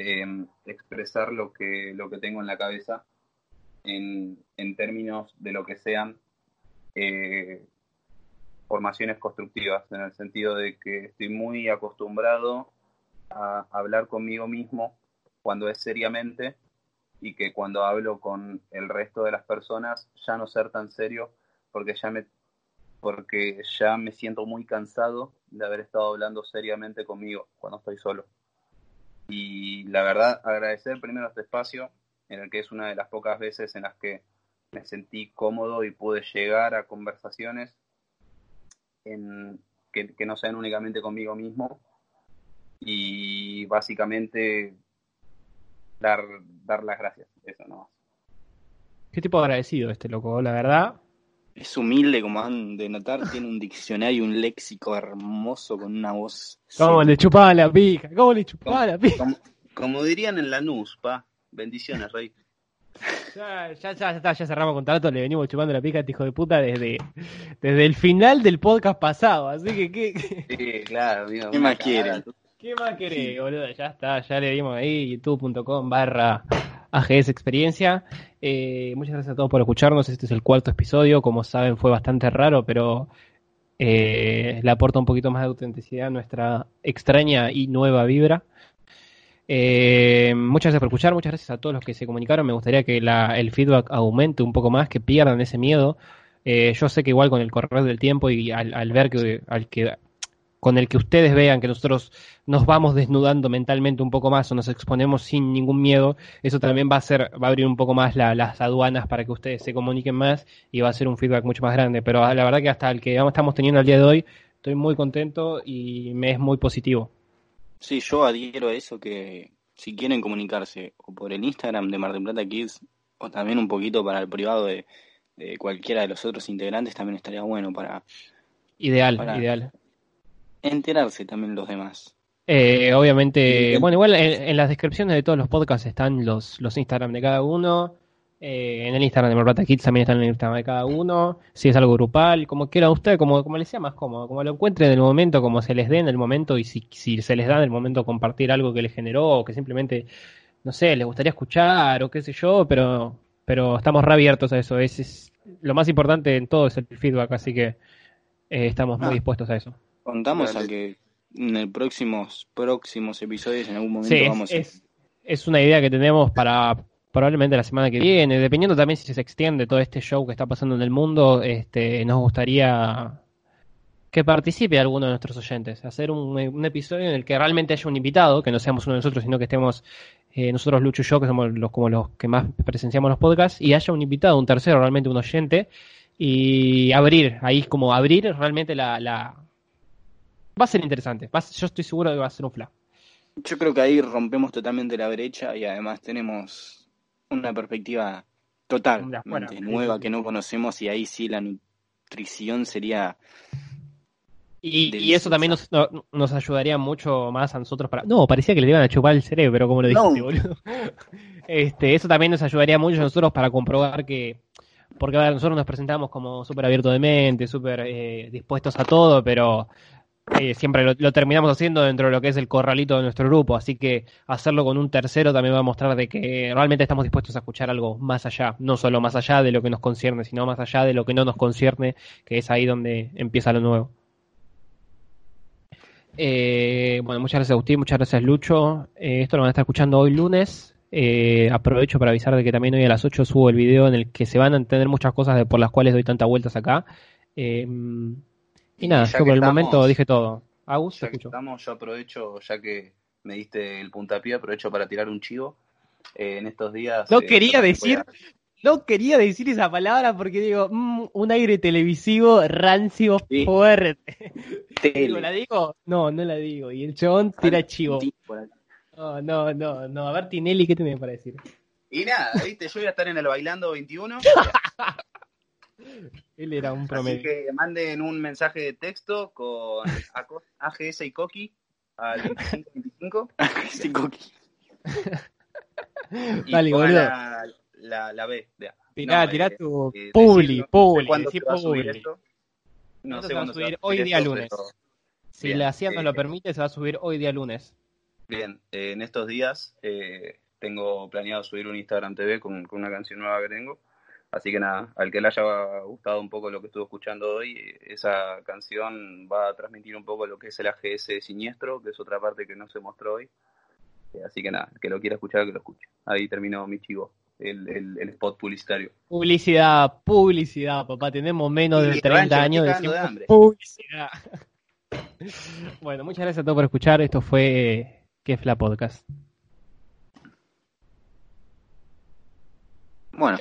Em, expresar lo que, lo que tengo en la cabeza en, términos de lo que sean eh, formaciones constructivas, en el sentido de que estoy muy acostumbrado a hablar conmigo mismo cuando es seriamente y que cuando hablo con el resto de las personas ya no ser tan serio porque ya me porque ya me siento muy cansado de haber estado hablando seriamente conmigo cuando estoy solo. Y la verdad, agradecer primero este espacio, en el que es una de las pocas veces en las que me sentí cómodo y pude llegar a conversaciones en, que, que no sean únicamente conmigo mismo. Y básicamente dar, dar las gracias, eso no ¿Qué tipo de agradecido este loco? La verdad, es humilde, como han de notar, tiene un diccionario, un léxico hermoso con una voz. ¿Cómo le chupaba la pija? ¿Cómo le chupaba la pija? Como, dirían en la NUS, pa. Bendiciones, rey. Ya, ya, ya, está, ya cerramos contrato, le venimos chupando la pica a este hijo de puta desde, desde el final del podcast pasado, así que ¿qué, Sí, claro, amigo. ¿Qué más quieren? ¿Qué más querés, boludo? Ya está, ya le dimos ahí youtube.com barra AGS Experiencia. Eh, muchas gracias a todos por escucharnos. Este es el cuarto episodio. Como saben, fue bastante raro, pero eh, le aporta un poquito más de autenticidad a nuestra extraña y nueva vibra. Eh, muchas gracias por escuchar, muchas gracias a todos los que se comunicaron. Me gustaría que el feedback aumente un poco más, que pierdan ese miedo. yo sé que igual con el correr del tiempo y al, ver que, al que con el que ustedes vean que nosotros nos vamos desnudando mentalmente un poco más o nos exponemos sin ningún miedo, eso también va a ser, va a abrir un poco más las aduanas para que ustedes se comuniquen más y va a ser un feedback mucho más grande. Pero la verdad que hasta el que estamos teniendo al día de hoy, estoy muy contento y me es muy positivo. Sí, yo adhiero a eso que si quieren comunicarse o por el Instagram de Mar del Plata Kids o también un poquito para el privado de, cualquiera de los otros integrantes también estaría bueno para... Ideal, ideal enterarse también los demás. Eh, obviamente, bueno, igual en, las descripciones de todos los podcasts están los, los Instagram de cada uno. Eh, en el Instagram de Morplata Kids también están en el Instagram de cada uno. Si es algo grupal, como quiera usted, como, como les sea más cómodo, como lo encuentre en el momento, como se les dé en el momento, y si, si se les da en el momento compartir algo que les generó, o que simplemente, no sé, les gustaría escuchar, o qué sé yo, pero, pero estamos reabiertos a eso. Es, lo más importante en todo es el feedback, así que eh, estamos muy ah. dispuestos a eso. Contamos a que en el próximos próximos episodios en algún momento vamos es, es una idea que tenemos para probablemente la semana que viene, dependiendo también si se extiende todo este show que está pasando en el mundo, este, nos gustaría que participe alguno de nuestros oyentes, hacer un, episodio en el que realmente haya un invitado, que no seamos uno de nosotros, sino que estemos eh, nosotros, Lucho y yo, que somos los, como los que más presenciamos los podcasts, y haya un invitado, un tercero, realmente un oyente, y abrir, ahí como abrir realmente la, Va a ser interesante. yo estoy seguro de que va a ser un fla. Yo creo que ahí rompemos totalmente la brecha y además tenemos una perspectiva totalmente nueva que no conocemos y ahí sí la nutrición sería y, eso también nos, ayudaría mucho más a nosotros para. No, parecía que le iban a chupar el cerebro, pero como lo dijiste, boludo. Este, eso también nos ayudaría mucho a nosotros para comprobar que. Porque a ver, nosotros nos presentamos como súper abiertos de mente, súper eh, dispuestos a todo, pero eh, siempre lo, terminamos haciendo dentro de lo que es el corralito de nuestro grupo, así que hacerlo con un tercero también va a mostrar de que realmente estamos dispuestos a escuchar algo más allá, no solo más allá de lo que nos concierne, sino más allá de lo que no nos concierne, que es ahí donde empieza lo nuevo. Eh, bueno, muchas gracias Agustín, muchas gracias Lucho. Eh, esto lo van a estar escuchando hoy lunes. aprovecho para avisar de que también hoy a las 8 subo el video en el que se van a entender muchas cosas de por las cuales doy tantas vueltas acá. Y nada, yo por el momento dije todo. Agus, ya que estamos, yo aprovecho, ya que me diste el puntapié, aprovecho para tirar un chivo. Eh, en estos días. No eh, quería decir. No quería decir esa palabra porque digo, mm, un aire televisivo rancio fuerte. ¿La digo? No, no la digo. Y el chabón tira chivo. No, no, no, no. A ver, Tinelli, ¿qué tenés para decir? Y nada, viste, yo voy a estar en el bailando 21. Él era un promedio. Así que manden un mensaje de texto con AGS y Coqui al 2525. AGS y Coqui. Dale, boludo. La, la, la, B. Tirá, no, tirá eh, tu eh, publi, publi, no sé publi. No sé cuándo se va a subir hoy día lunes. Si la CIA nos lo eh, permite, se va a subir hoy día lunes. Bien, eh, en estos días eh, tengo planeado subir un Instagram TV con, con, una canción nueva que tengo Así que nada, al que le haya gustado un poco lo que estuvo escuchando hoy, esa canción va a transmitir un poco lo que es el AGS siniestro, que es otra parte que no se mostró hoy. Eh, así que nada, que lo quiera escuchar, que lo escuche. Ahí terminó mi chivo, el, el, spot publicitario. Publicidad, publicidad, papá. Tenemos menos de 30 años de publicidad. bueno, muchas gracias a todos por escuchar. Esto fue Kefla Podcast. Bueno.